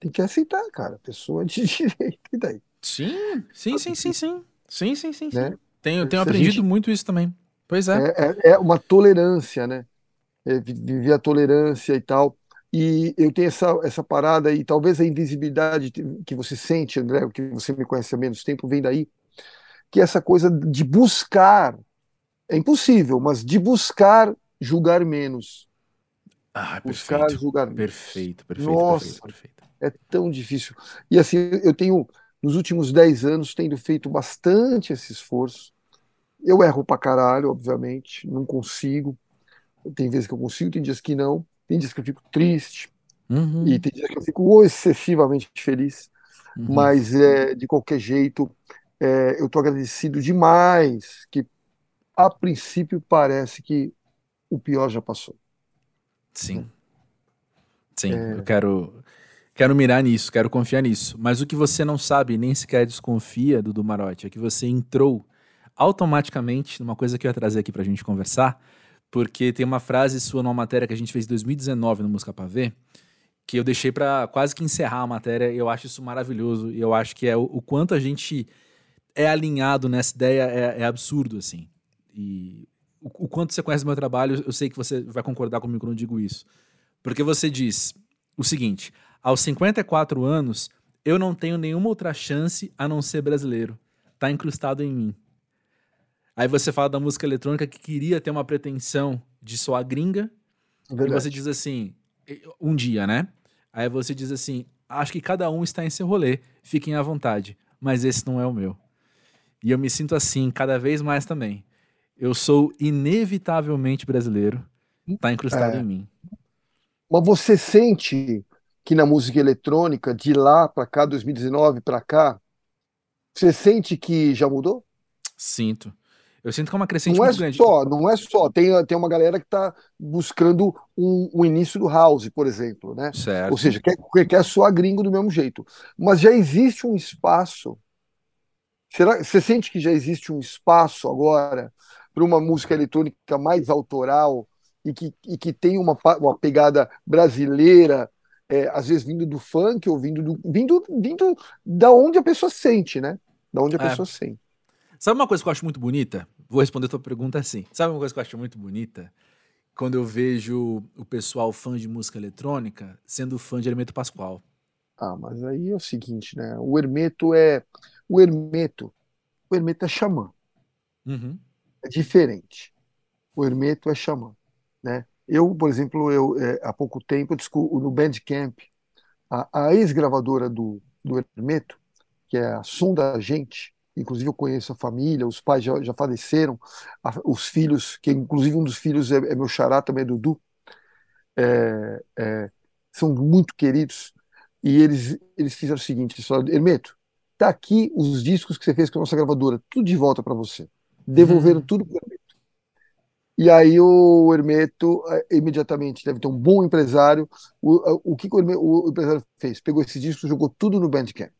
tem que aceitar, cara. Pessoa de direita. E daí? Sim, sim, sim, sim, sim. Sim, sim, sim. Né? Tenho, tenho aprendido gente... muito isso também. Pois é. É, é, é uma tolerância, né? É, viver a tolerância e tal. E eu tenho essa, essa parada, e talvez a invisibilidade que você sente, André, que você me conhece há menos tempo, vem daí, que essa coisa de buscar, é impossível, mas de buscar julgar menos. Ah, buscar perfeito, julgar menos. Perfeito, perfeito. Nossa, perfeito, perfeito. É tão difícil. E assim, eu tenho, nos últimos 10 anos, tendo feito bastante esse esforço. Eu erro pra caralho, obviamente, não consigo. Tem vezes que eu consigo, tem dias que não. Tem dias que eu fico triste uhum. e tem dias que eu fico excessivamente feliz. Uhum. Mas, é, de qualquer jeito, é, eu estou agradecido demais que, a princípio, parece que o pior já passou. Sim. Sim, é... eu quero, quero mirar nisso, quero confiar nisso. Mas o que você não sabe, nem sequer desconfia, do Marotti, é que você entrou automaticamente numa coisa que eu ia trazer aqui para a gente conversar, porque tem uma frase sua numa matéria que a gente fez em 2019 no Música Pra Ver, que eu deixei para quase que encerrar a matéria, e eu acho isso maravilhoso, e eu acho que é o, o quanto a gente é alinhado nessa ideia é, é absurdo, assim. E o, o, quanto você conhece meu trabalho, eu sei que você vai concordar comigo quando eu digo isso. Porque você diz o seguinte: aos 54 anos, eu não tenho nenhuma outra chance a não ser brasileiro. Tá incrustado em mim. Aí você fala da música eletrônica que queria ter uma pretensão de soar gringa. Verdade. E você diz assim, um dia, né? Aí você diz assim: acho que cada um está em seu rolê, fiquem à vontade, mas esse não é o meu. E eu me sinto assim cada vez mais também. Eu sou inevitavelmente brasileiro, tá incrustado é. em mim. Mas você sente que na música eletrônica, de lá para cá, 2019 para cá, você sente que já mudou? Sinto. Eu sinto que é uma crescente não é grande. Só, não é só, tem, tem uma galera que está buscando um, um, início do house, por exemplo, né? Certo. Ou seja, quer, quer soar gringo do mesmo jeito. Mas já existe um espaço. Será, você sente que já existe um espaço agora para uma música eletrônica mais autoral e que, e que tem uma, uma pegada brasileira, é, às vezes vindo do funk ou vindo, do, vindo, vindo da onde a pessoa sente, né? Da onde a é. pessoa sente. Sabe uma coisa que eu acho muito bonita? Vou responder a tua pergunta assim. Sabe uma coisa que eu acho muito bonita? Quando eu vejo o pessoal fã de música eletrônica sendo fã de Hermeto Pascoal. Ah, mas aí é o seguinte, né? O Hermeto é. O Hermeto. O Hermeto é xamã. Uhum. É diferente. O Hermeto é xamã. Né? Eu, por exemplo, eu, é, há pouco tempo, no Bandcamp, a, a ex-gravadora do, do Hermeto, que é a Som da Gente, inclusive eu conheço a família, os pais já, já faleceram, a, os filhos, que inclusive um dos filhos é, é meu xará também, é Dudu, é, é, são muito queridos, e eles, eles fizeram o seguinte, eles falaram, Hermeto, tá aqui os discos que você fez com a nossa gravadora, tudo de volta para você. Devolveram uhum. tudo para. E aí o Hermeto é, imediatamente deve ter um bom empresário. O, o que, que o, Hermeto, o empresário fez? Pegou esse disco, jogou tudo no Bandcamp.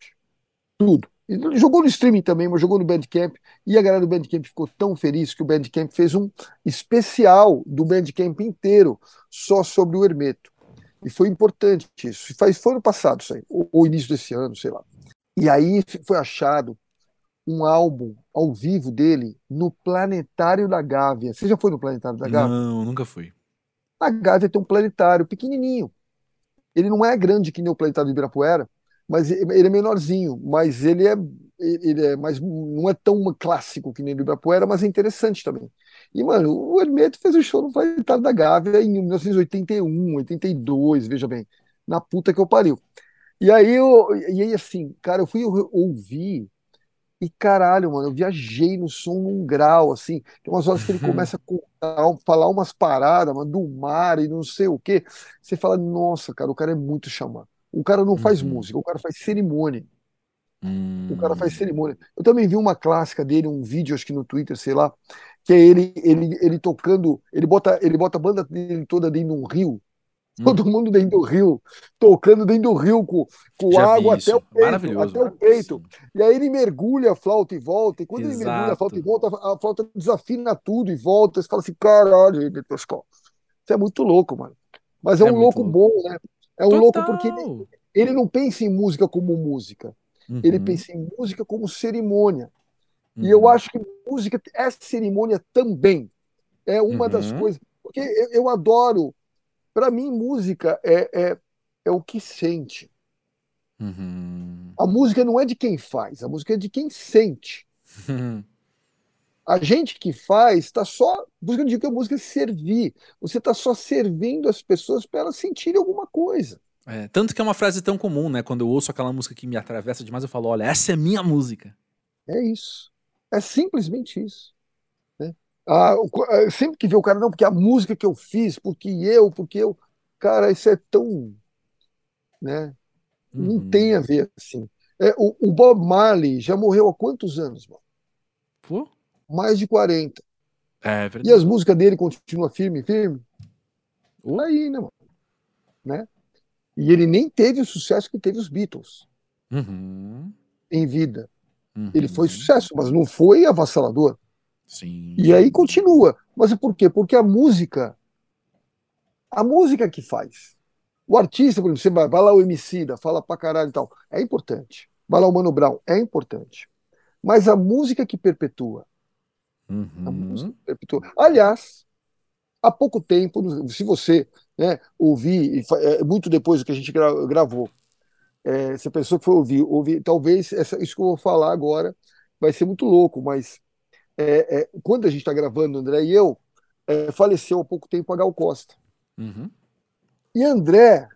Tudo. Ele jogou no streaming também, mas jogou no Bandcamp. E a galera do Bandcamp ficou tão feliz que o Bandcamp fez um especial do Bandcamp inteiro só sobre o Hermeto. E foi importante isso. Foi no passado, isso aí, ou, ou início desse ano, sei lá. E aí foi achado um álbum ao vivo dele no Planetário da Gávea. Você já foi no Planetário da Gávea? Não, nunca fui. A Gávea tem um planetário pequenininho. Ele não é grande que nem o Planetário de Ibirapuera, mas ele é menorzinho, mas ele é ele é mais não é tão clássico que nem o Ibirapuera, mas é interessante também. E mano, o Hermeto fez o show no Planetário da Gávea em 1981, 82, veja bem, na puta que eu pariu. E aí eu, e aí assim, cara, eu fui ouvir E caralho, mano, eu viajei no som num grau, assim. Tem umas horas que ele começa a contar, falar umas paradas, mano, do mar e não sei o quê. Você fala, nossa, cara, o cara é muito xamã. O cara não faz Uhum. música, o cara faz cerimônia. O cara faz Hum. cerimônia. Eu também vi uma clássica dele, um vídeo, acho que no Twitter, sei lá, que é ele, ele, ele tocando, ele bota, ele bota a banda dele toda dentro de um rio, Hum. todo mundo dentro do rio, tocando dentro do rio com, com Já água até o peito, até o peito. E aí ele mergulha a flauta e volta, e quando ele mergulha a Exato. flauta e volta, a flauta desafina tudo e volta. Você fala assim, caralho, Igor Toscó, Isso é muito louco, mano. Mas é, É um louco louco. bom, né? É um louco porque ele, Total. ele não pensa em música como música, ele Uhum. pensa em música como cerimônia. E eu Uhum. acho que música é cerimônia também. É uma das Uhum. coisas. Porque eu, eu adoro. Para mim, música é, é, é o que sente. Uhum. A música não é de quem faz, a música é de quem sente. A gente que faz está só. Isso que a música é servir. Você está só servindo as pessoas para elas sentirem alguma coisa. É, tanto que é uma frase tão comum, né? Quando eu ouço aquela música que me atravessa demais, eu falo: olha, essa é minha música. É isso. É simplesmente isso. Ah, ah, sempre que vê o cara, não, porque a música que eu fiz, porque eu, porque eu. Cara, isso é tão. Né? Não Uhum. tem a ver assim. É, o, o Bob Marley já morreu há quantos anos, mano? Pô, Mais de 40. é E verdade. as músicas dele continuam firme, firme? Tá aí, né, mano? Né? E ele nem teve o sucesso que teve os Beatles Uhum. em vida. Uhum. Ele foi sucesso, mas não foi avassalador. Sim. E aí continua. Mas por quê? Porque a música, a música que faz. O artista, por exemplo, você vai, vai lá o Emicida, fala pra caralho e tal, é importante. Vai lá o Mano Brown, é importante. Mas a música que perpetua, a Uhum. música que perpetua. Aliás, há pouco tempo, se você né, ouvir, é, muito depois do que a gente gra- gravou, é, se a pessoa que for ouvir, ouvir talvez essa, isso que eu vou falar agora vai ser muito louco, mas é, é, quando a gente está gravando, André e eu, é, faleceu há pouco tempo a Gal Costa. Uhum. E André,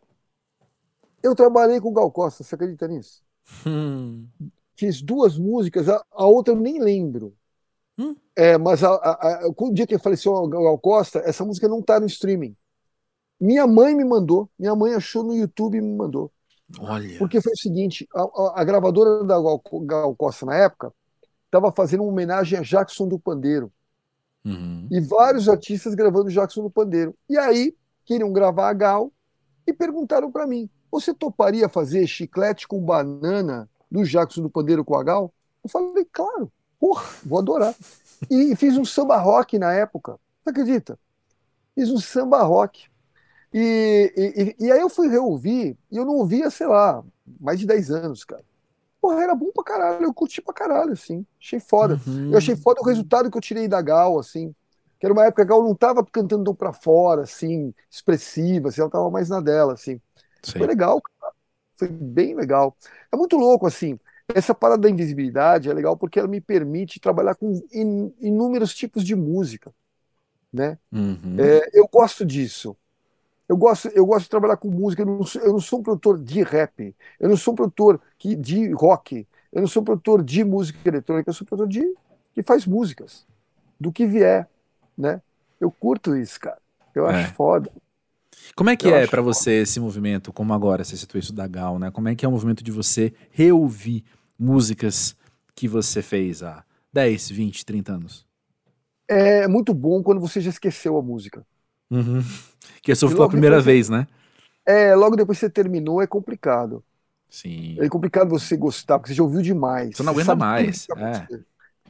eu trabalhei com Gal Costa, você acredita nisso? Hum. Fiz duas músicas, a, a outra eu nem lembro. Hum. É, mas a, a, o dia que faleceu a Gal Costa, essa música não está no streaming. Minha mãe me mandou, minha mãe achou no YouTube e me mandou. Olha. Porque foi o seguinte: a, a- a gravadora da Gal, Gal Costa na época estava fazendo uma homenagem a Jackson do Pandeiro. Uhum. E vários artistas gravando Jackson do Pandeiro. E aí, queriam gravar a Gal e perguntaram para mim: você toparia fazer chiclete com banana do Jackson do Pandeiro com a Gal? Eu falei, claro, porra, vou adorar. E fiz um samba rock na época. Você acredita? Fiz um samba rock. E, e, e aí eu fui reouvir, e eu não ouvia, sei lá, mais de 10 anos, cara. Porra, era bom pra caralho, eu curti pra caralho, assim. Achei foda. Uhum. Eu achei foda o resultado que eu tirei da Gal, assim. Que era uma época que a Gal não tava cantando tão pra fora, assim, expressiva, assim, ela tava mais na dela, assim. Sei. Foi legal, cara. Foi bem legal. É muito louco, assim. Essa parada da invisibilidade é legal porque ela me permite trabalhar com in- inúmeros tipos de música, né? Uhum. É, eu gosto disso. Eu gosto, eu gosto de trabalhar com música. Eu não, sou, eu não sou um produtor de rap. Eu não sou um produtor que, de rock. Eu não sou um produtor de música eletrônica. Eu sou um produtor de que faz músicas. Do que vier, né? Eu curto isso, cara. Eu É. acho foda. Como é que Eu é foda. você esse movimento, como agora você citou isso da Gal, né? Como é que é o movimento de você reouvir músicas que você fez há 10, 20, 30 anos? É muito bom quando você já esqueceu a música. Uhum. Que só E foi a logo primeira depois- vez, né? É, logo depois que você terminou, é complicado. Sim. É complicado você gostar, porque você já ouviu demais. Você não aguenta tudo mais, é.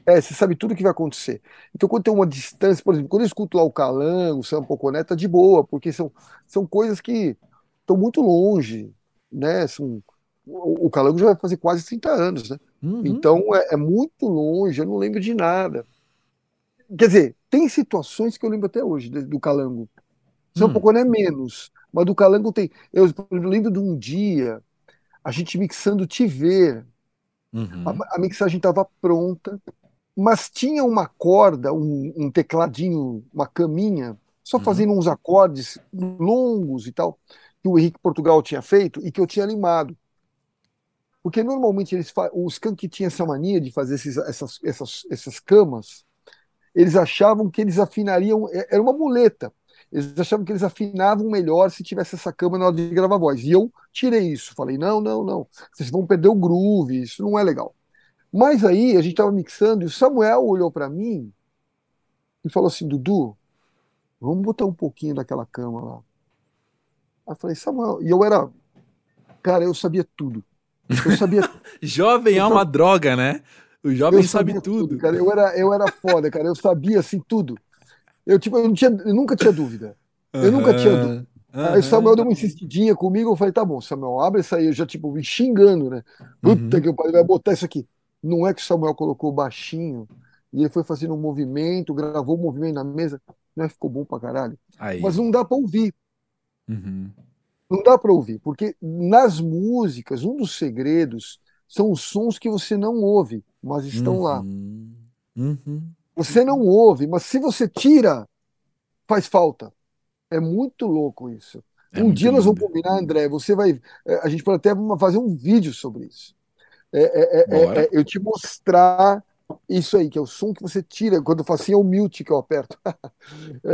É, você sabe tudo que vai acontecer. Então, quando tem uma distância, por exemplo, quando eu escuto lá o Calango, o Samba Poconé, tá de boa, porque são, são coisas que estão muito longe, né? São, o, o Calango já vai fazer quase 30 anos, né? Uhum. Então, é, é muito longe, eu não lembro de nada. Quer dizer, tem situações que eu lembro até hoje do Calango. São Hum. Poconé menos, mas do Calango tem. Eu, lembro de um dia, a gente mixando Te Ver, Uhum. a, a mixagem estava pronta, mas tinha uma corda, um, um tecladinho, uma caminha, só Uhum. fazendo uns acordes longos e tal, que o Henrique Portugal tinha feito e que eu tinha animado. Porque normalmente eles os Skank tinham essa mania de fazer esses, essas, essas, essas camas, eles achavam que eles afinariam, é, era uma muleta. Eles achavam que eles afinavam melhor se tivesse essa cama na hora de gravar voz. E eu tirei isso. Falei, não, não, não. Vocês vão perder o groove, isso não é legal. Mas aí a gente estava mixando e o Samuel olhou para mim e falou assim, Dudu, vamos botar um pouquinho daquela cama lá. Aí eu falei, Samuel, e eu era, cara, eu sabia tudo. Eu sabia. Jovem é uma droga, né? O jovem sabe tudo. tudo. cara. Eu era, eu era foda, cara. Eu sabia assim tudo. Eu, tipo, eu, tinha, eu nunca tinha dúvida. Eu nunca tinha dúvida. Uhum. Aí o Samuel deu uma insistidinha comigo, eu falei, tá bom, Samuel, abre isso aí. Eu já, tipo, me xingando, né? Puta uhum. que o pai vai botar isso aqui. Não é que o Samuel colocou baixinho e ele foi fazendo um movimento, gravou o um movimento na mesa. Não é, ficou bom pra caralho. Aí. Mas não dá pra ouvir. Uhum. Não dá para ouvir, porque nas músicas, um dos segredos são os sons que você não ouve, mas estão uhum. lá. Uhum. Você não ouve, mas se você tira, faz falta. É muito louco isso. É um dia nós vamos combinar, André. Você vai. É, a gente pode até fazer um vídeo sobre isso. É, é, é, é eu te mostrar isso aí, que é o som que você tira. Quando eu faço assim, é o mute que eu aperto.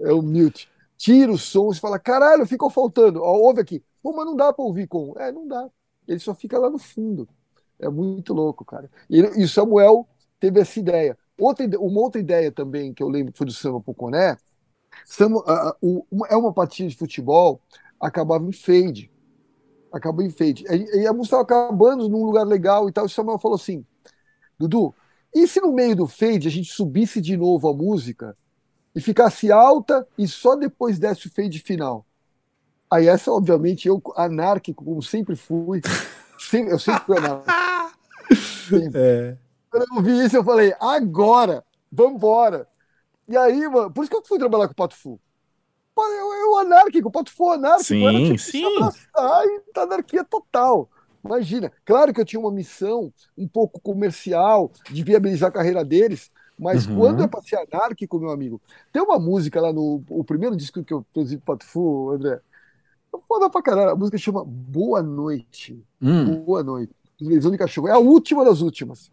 é, o mute tira o som e fala: caralho, ficou faltando. Ó, ouve aqui. Pô, mas não dá para ouvir com. É, não dá. Ele só fica lá no fundo. É muito louco, cara. E, e Samuel teve essa ideia. Outra, uma outra ideia também que eu lembro que foi do Samba Poconé, Sam, uh, é uma partida de futebol, acabava em fade. Acabou em fade. E, e a música estava acabando num lugar legal e tal. E Samuel falou assim: Dudu, e se no meio do fade a gente subisse de novo a música e ficasse alta e só depois desse o fade final. Aí essa, obviamente, eu, anárquico, como sempre fui, sempre, eu sempre fui anárquico. É. Quando eu vi isso, eu falei, agora, vambora. E aí, mano, por isso que eu fui trabalhar com o Pato Fu. Eu, eu anárquico, o Pato Fu anárquico. Sim, era, tipo, sim. Abraçar e tá anarquia total. Imagina, claro que eu tinha uma missão um pouco comercial de viabilizar a carreira deles, mas uhum. quando é pra ser anárquico, meu amigo, tem uma música lá no o primeiro disco que eu produzi pro Patufu, André. É foda pra caralho. A música chama Boa Noite. Hum. Boa Noite. Única Cachorro. É a última das últimas.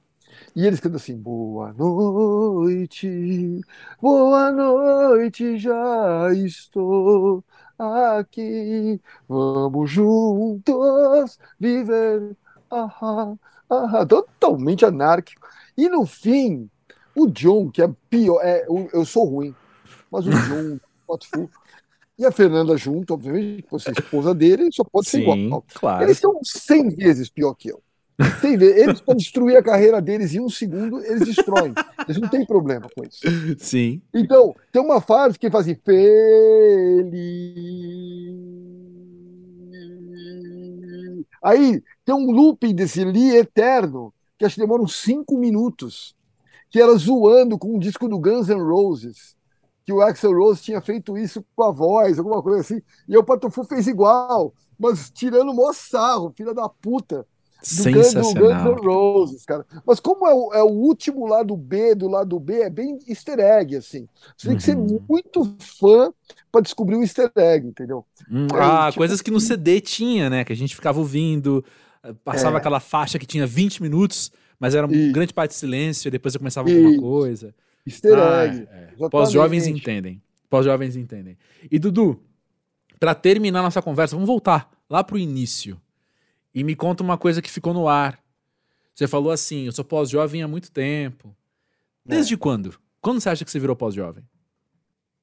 E eles cantam assim: Boa noite, boa noite, já estou aqui. Vamos juntos viver. Ahá, ahá. Totalmente anárquico. E no fim, o John, que é pior, é, eu sou ruim, mas o John, o e a Fernanda junto, obviamente, você é esposa dele, só pode Sim, ser igual. Claro. Eles são 100 vezes pior que eu. Tem, eles podem destruir a carreira deles em um segundo, eles destroem. Eles não têm problema com isso. Sim. Então, tem uma fase que faz assim, feliz. Aí tem um looping desse li eterno, que acho que demora uns cinco minutos que era zoando com um disco do Guns N' Roses, que o Axel Rose tinha feito isso com a voz, alguma coisa assim, e o Patufu fez igual, mas tirando o maior sarro, filha da puta. Do Guns, do Guns N' Roses, cara. Mas como é o, é o, último lado B do lado B, é bem easter egg, assim. Você tem que ser uhum. muito fã para descobrir o easter egg, entendeu? Hum, é, ah, tipo, coisas que no CD tinha, né? Que a gente ficava ouvindo, passava é. aquela faixa que tinha 20 minutos, mas era e... grande parte de silêncio, e depois eu começava e... alguma coisa. Easter ah, egg. É. Pós-jovens entendem. Pós-jovens entendem. E Dudu, para terminar nossa conversa, vamos voltar lá pro início. E me conta uma coisa que ficou no ar. Você falou assim: eu sou pós-jovem há muito tempo. Desde é. quando? Quando você acha que você virou pós-jovem?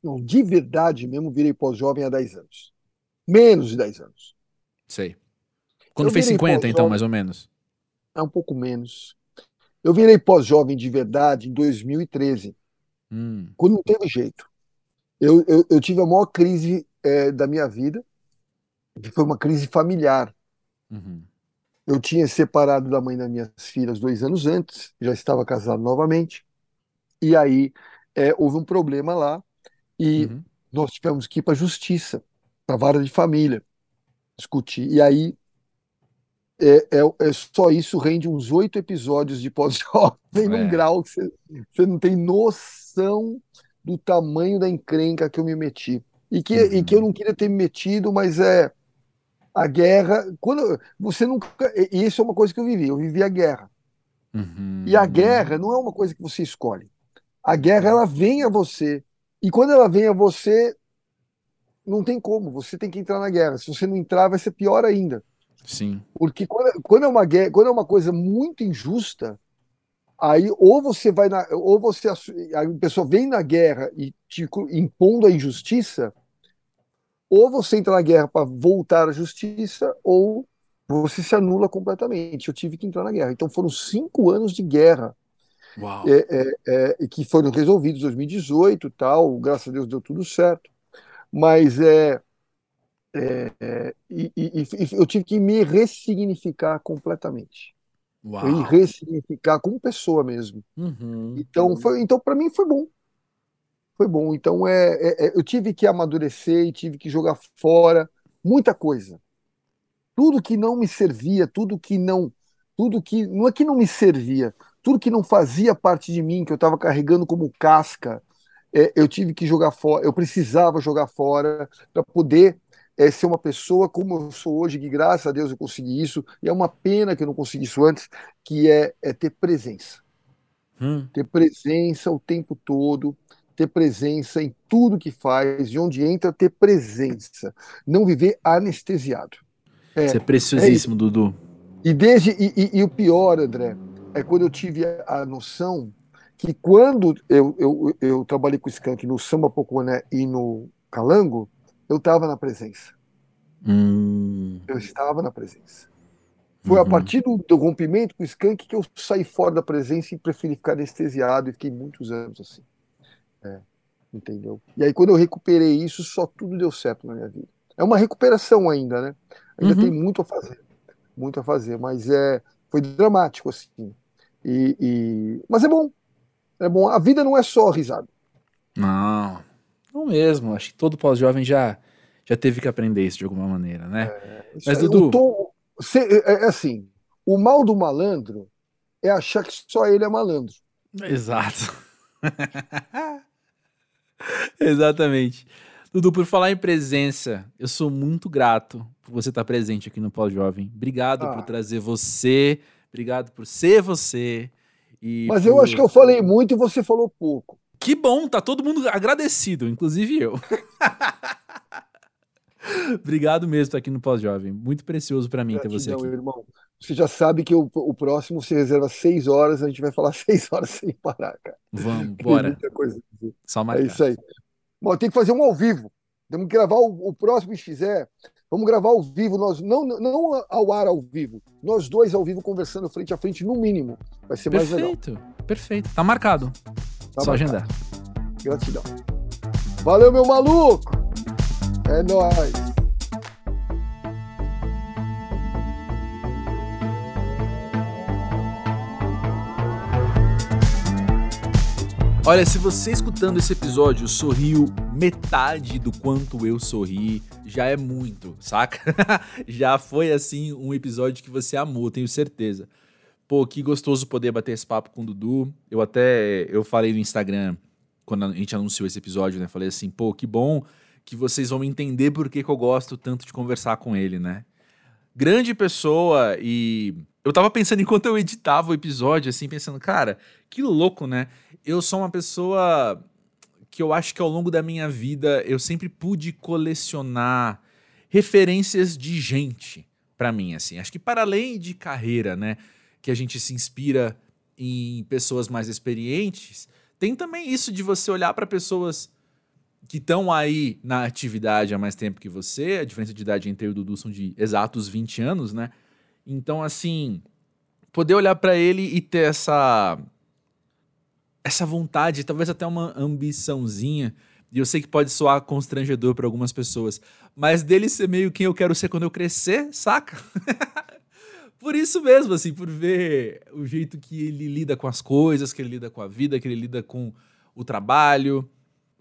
Não, de verdade mesmo, virei pós-jovem há 10 anos. Menos de 10 anos. Sei. Quando eu fez 50, então, mais ou menos? É um pouco menos. Eu virei pós-jovem de verdade em 2013, hum. quando não teve jeito. Eu, eu, eu tive a maior crise é, da minha vida, que foi uma crise familiar. Uhum. Eu tinha separado da mãe das minhas filhas dois anos antes, já estava casado novamente, e aí é, houve um problema lá, e uhum. nós tivemos que ir para a justiça, para a vara de família, discutir. E aí é, é, é, só isso rende uns oito episódios de pós-jovem é. num grau que você, não tem noção do tamanho da encrenca que eu me meti. E que, uhum. e que eu não queria ter me metido, mas é. A guerra, quando você nunca. E isso é uma coisa que eu vivi, eu vivi a guerra. Uhum. E a guerra não é uma coisa que você escolhe. A guerra, ela vem a você. E quando ela vem a você, não tem como, você tem que entrar na guerra. Se você não entrar, vai ser pior ainda. Sim. Porque quando, quando é uma guerra, quando é uma coisa muito injusta, aí ou você vai na, ou você a pessoa vem na guerra e te impondo a injustiça, ou você entra na guerra para voltar à justiça, ou você se anula completamente. Eu tive que entrar na guerra. Então foram cinco anos de guerra. É, é, é, que foram resolvidos em 2018 tal, graças a Deus deu tudo certo. Mas é, é, é e, e, e, eu tive que me ressignificar completamente. Uau. E ressignificar como pessoa mesmo. Uhum. Então, foi, então para mim foi bom. Foi bom. Então é, é, é, eu tive que amadurecer e tive que jogar fora muita coisa. Tudo que não me servia, tudo que não, tudo que não é que não me servia, tudo que não fazia parte de mim, que eu estava carregando como casca, é, eu tive que jogar fora, eu precisava jogar fora para poder é, ser uma pessoa como eu sou hoje, que graças a Deus eu consegui isso, e é uma pena que eu não consegui isso antes, que é, é ter presença. Hum. Ter presença o tempo todo, ter presença em tudo que faz, de onde entra, ter presença. Não viver anestesiado. É, Isso é preciosíssimo, é Dudu. E, desde, e, e, e, o pior, André, é quando eu tive a, a noção que quando eu, eu, eu trabalhei com o Skank no Samba Poconé e no Calango, eu estava na presença. Hum. Eu estava na presença. Foi uhum. a partir do, do, rompimento com o Skank que eu saí fora da presença e preferi ficar anestesiado e fiquei muitos anos assim. É, entendeu? E aí, quando eu recuperei isso, só tudo deu certo na minha vida. É uma recuperação ainda, né? Ainda uhum. tem muito a fazer. Muito a fazer, mas é, foi dramático, assim. E, e, Mas é bom, é bom. A vida não é só risada. Não, não mesmo. Acho que todo pós-jovem já, já teve que aprender isso de alguma maneira, né? É, Mas, Dudu. Tom, é, é assim: o mal do malandro é achar que só ele é malandro. Exato. Exatamente. Dudu, por falar em presença, eu sou muito grato por você estar presente aqui no Pós-Jovem. Obrigado ah. por trazer você, obrigado por ser você. Mas por... eu acho que eu falei muito e você falou pouco. Que bom, tá todo mundo agradecido, inclusive eu. Obrigado mesmo por estar aqui no Pós-Jovem. Muito precioso para mim Gratidão, ter você aqui. irmão. Você já sabe que o, o próximo se reserva seis horas, a gente vai falar seis horas sem parar, cara. Vamos, bora. Só marcar. É isso aí. Bom, tem que fazer um ao vivo. Temos que gravar o, o próximo que fizer. Vamos gravar ao vivo, nós não, não ao ar ao vivo, nós dois ao vivo conversando frente a frente, no mínimo. Vai ser perfeito, mais legal. Perfeito, perfeito. Tá marcado. Tá Só marcado. agendar. Gratidão. Valeu, meu maluco! É nóis! Olha, se você escutando esse episódio sorriu metade do quanto eu sorri, já é muito, saca? já foi assim um episódio que você amou, tenho certeza. Pô, que gostoso poder bater esse papo com o Dudu. Eu até eu falei no Instagram quando a gente anunciou esse episódio, né? Falei assim, pô, que bom que vocês vão entender por que, que eu gosto tanto de conversar com ele, né? Grande pessoa e eu tava pensando enquanto eu editava o episódio, assim, pensando, cara, que louco, né? Eu sou uma pessoa que eu acho que ao longo da minha vida eu sempre pude colecionar referências de gente para mim, assim. Acho que para além de carreira, né, que a gente se inspira em pessoas mais experientes, tem também isso de você olhar para pessoas que estão aí na atividade há mais tempo que você, a diferença de idade entre eu e o Dudu são de exatos 20 anos, né? Então, assim, poder olhar para ele e ter essa essa vontade, talvez até uma ambiçãozinha, e eu sei que pode soar constrangedor para algumas pessoas, mas dele ser meio quem eu quero ser quando eu crescer, saca? por isso mesmo, assim, por ver o jeito que ele lida com as coisas, que ele lida com a vida, que ele lida com o trabalho,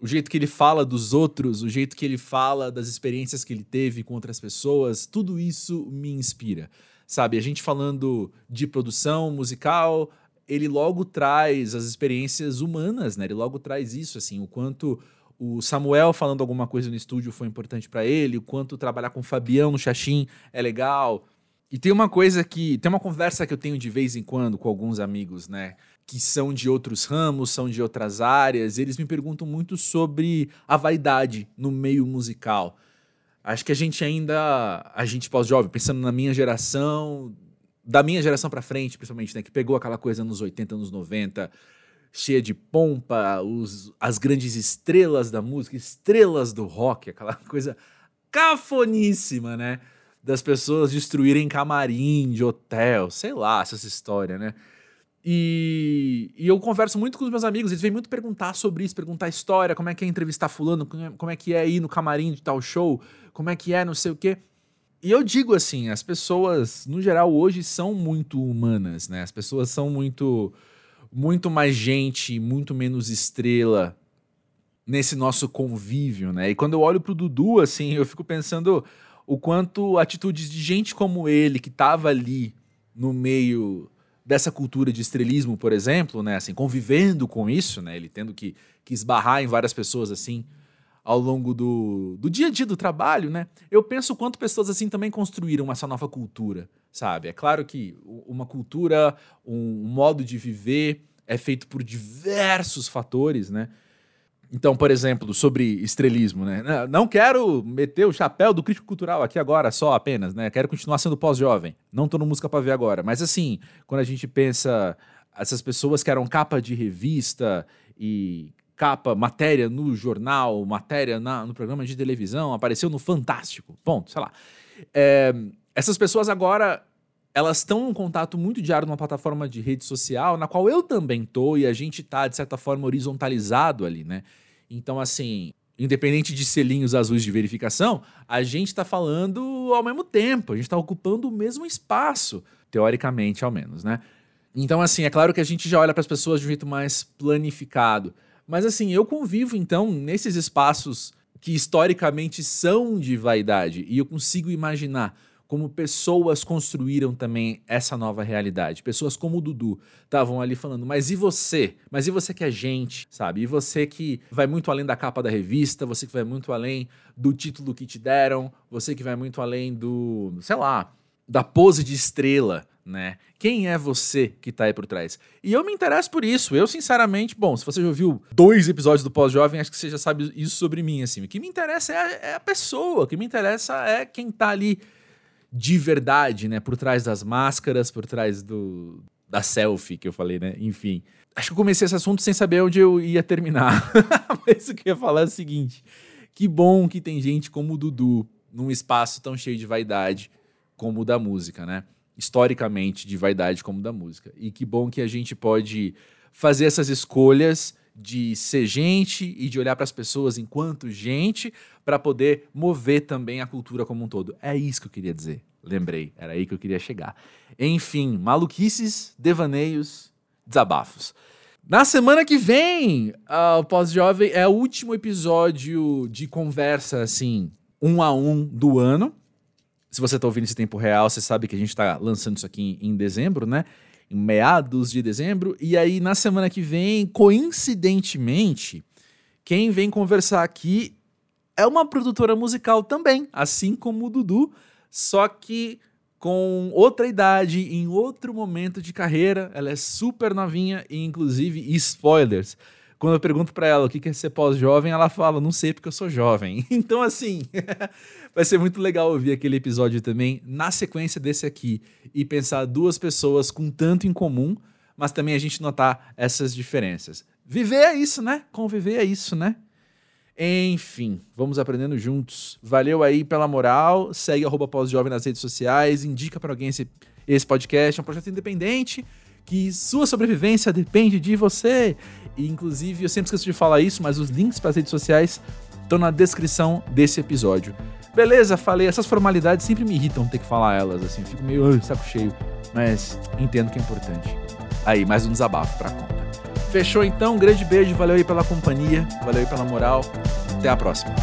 o jeito que ele fala dos outros, o jeito que ele fala das experiências que ele teve com outras pessoas, tudo isso me inspira sabe? A gente falando de produção musical, ele logo traz as experiências humanas, né? Ele logo traz isso, assim, o quanto o Samuel falando alguma coisa no estúdio foi importante para ele, o quanto trabalhar com o Fabião no Xaxim é legal. E tem uma coisa que. Tem uma conversa que eu tenho de vez em quando com alguns amigos, né? Que são de outros ramos, são de outras áreas. Eles me perguntam muito sobre a vaidade no meio musical. Acho que a gente ainda. A gente pós-jovem, pensando na minha geração, da minha geração para frente, principalmente, né? Que pegou aquela coisa nos 80, anos 90 cheia de pompa, os, as grandes estrelas da música, estrelas do rock, aquela coisa cafoníssima, né? Das pessoas destruírem camarim de hotel, sei lá, essa história, né? E, e, eu converso muito com os meus amigos, eles vêm muito perguntar sobre isso, perguntar história, como é que é entrevistar fulano, como é que é ir no camarim de tal show, como é que é não sei o quê. E eu digo assim, as pessoas, no geral, hoje são muito humanas, né? As pessoas são muito muito mais gente, muito menos estrela nesse nosso convívio, né? E quando eu olho pro Dudu, assim, eu fico pensando o quanto atitudes de gente como ele, que tava ali no meio dessa cultura de estrelismo, por exemplo, né? Assim, convivendo com isso, né? Ele tendo que, que esbarrar em várias pessoas assim ao longo do, do dia a dia do trabalho, né? Eu penso quanto pessoas assim também construíram essa nova cultura, sabe? É claro que uma cultura, um modo de viver é feito por diversos fatores, né? Então, por exemplo, sobre estrelismo, né? Não quero meter o chapéu do crítico cultural aqui agora só apenas, né? Quero continuar sendo pós-jovem. Não tô no música para ver agora, mas assim, quando a gente pensa essas pessoas que eram capa de revista e capa, matéria no jornal, matéria na, no programa de televisão, apareceu no Fantástico, ponto, sei lá. É, essas pessoas agora, elas estão em contato muito diário numa plataforma de rede social, na qual eu também tô, e a gente tá, de certa forma, horizontalizado ali, né? Então, assim, independente de selinhos azuis de verificação, a gente está falando ao mesmo tempo, a gente está ocupando o mesmo espaço, teoricamente, ao menos, né? Então, assim, é claro que a gente já olha para as pessoas de um jeito mais planificado. Mas assim, eu convivo então nesses espaços que historicamente são de vaidade e eu consigo imaginar como pessoas construíram também essa nova realidade. Pessoas como o Dudu estavam ali falando, mas e você? Mas e você que é gente, sabe? E você que vai muito além da capa da revista, você que vai muito além do título que te deram, você que vai muito além do, sei lá, da pose de estrela, né? Quem é você que tá aí por trás? E eu me interesso por isso. Eu, sinceramente, bom, se você já ouviu dois episódios do Pós-Jovem, acho que você já sabe isso sobre mim, assim. O que me interessa é a, é a, pessoa, o que me interessa é quem tá ali de verdade, né? Por trás das máscaras, por trás do da selfie que eu falei, né? Enfim. Acho que eu comecei esse assunto sem saber onde eu ia terminar. Mas o que eu ia falar é o seguinte: que bom que tem gente como o Dudu num espaço tão cheio de vaidade como o da música, né? Historicamente de vaidade como da música. E que bom que a gente pode fazer essas escolhas de ser gente e de olhar para as pessoas enquanto gente para poder mover também a cultura como um todo. É isso que eu queria dizer. Lembrei, era aí que eu queria chegar. Enfim, maluquices, devaneios, desabafos. Na semana que vem, o Pós-Jovem é o último episódio de conversa, assim, um a um do ano. Se você está ouvindo esse tempo real, você sabe que a gente está lançando isso aqui em, em dezembro, né? Em meados de dezembro. E aí, na semana que vem, coincidentemente, quem vem conversar aqui é uma produtora musical também, assim como o Dudu, só que com outra idade, em outro momento de carreira. Ela é super novinha e, inclusive, spoilers. Quando eu pergunto para ela o que é ser pós-jovem, ela fala, não sei porque eu sou jovem. Então, assim, vai ser muito legal ouvir aquele episódio também na sequência desse aqui e pensar duas pessoas com tanto em comum, mas também a gente notar essas diferenças. Viver é isso, né? Conviver é isso, né? Enfim, vamos aprendendo juntos. Valeu aí pela moral. Segue pós-jovem nas redes sociais. Indica para alguém esse, esse podcast. É um projeto independente que sua sobrevivência depende de você. E, inclusive, eu sempre esqueço de falar isso, mas os links para as redes sociais estão na descrição desse episódio. Beleza, falei. Essas formalidades sempre me irritam ter que falar elas, assim. Fico meio saco cheio, mas entendo que é importante. Aí, mais um desabafo pra conta. Fechou então? Um grande beijo, valeu aí pela companhia, valeu aí pela moral. Até a próxima.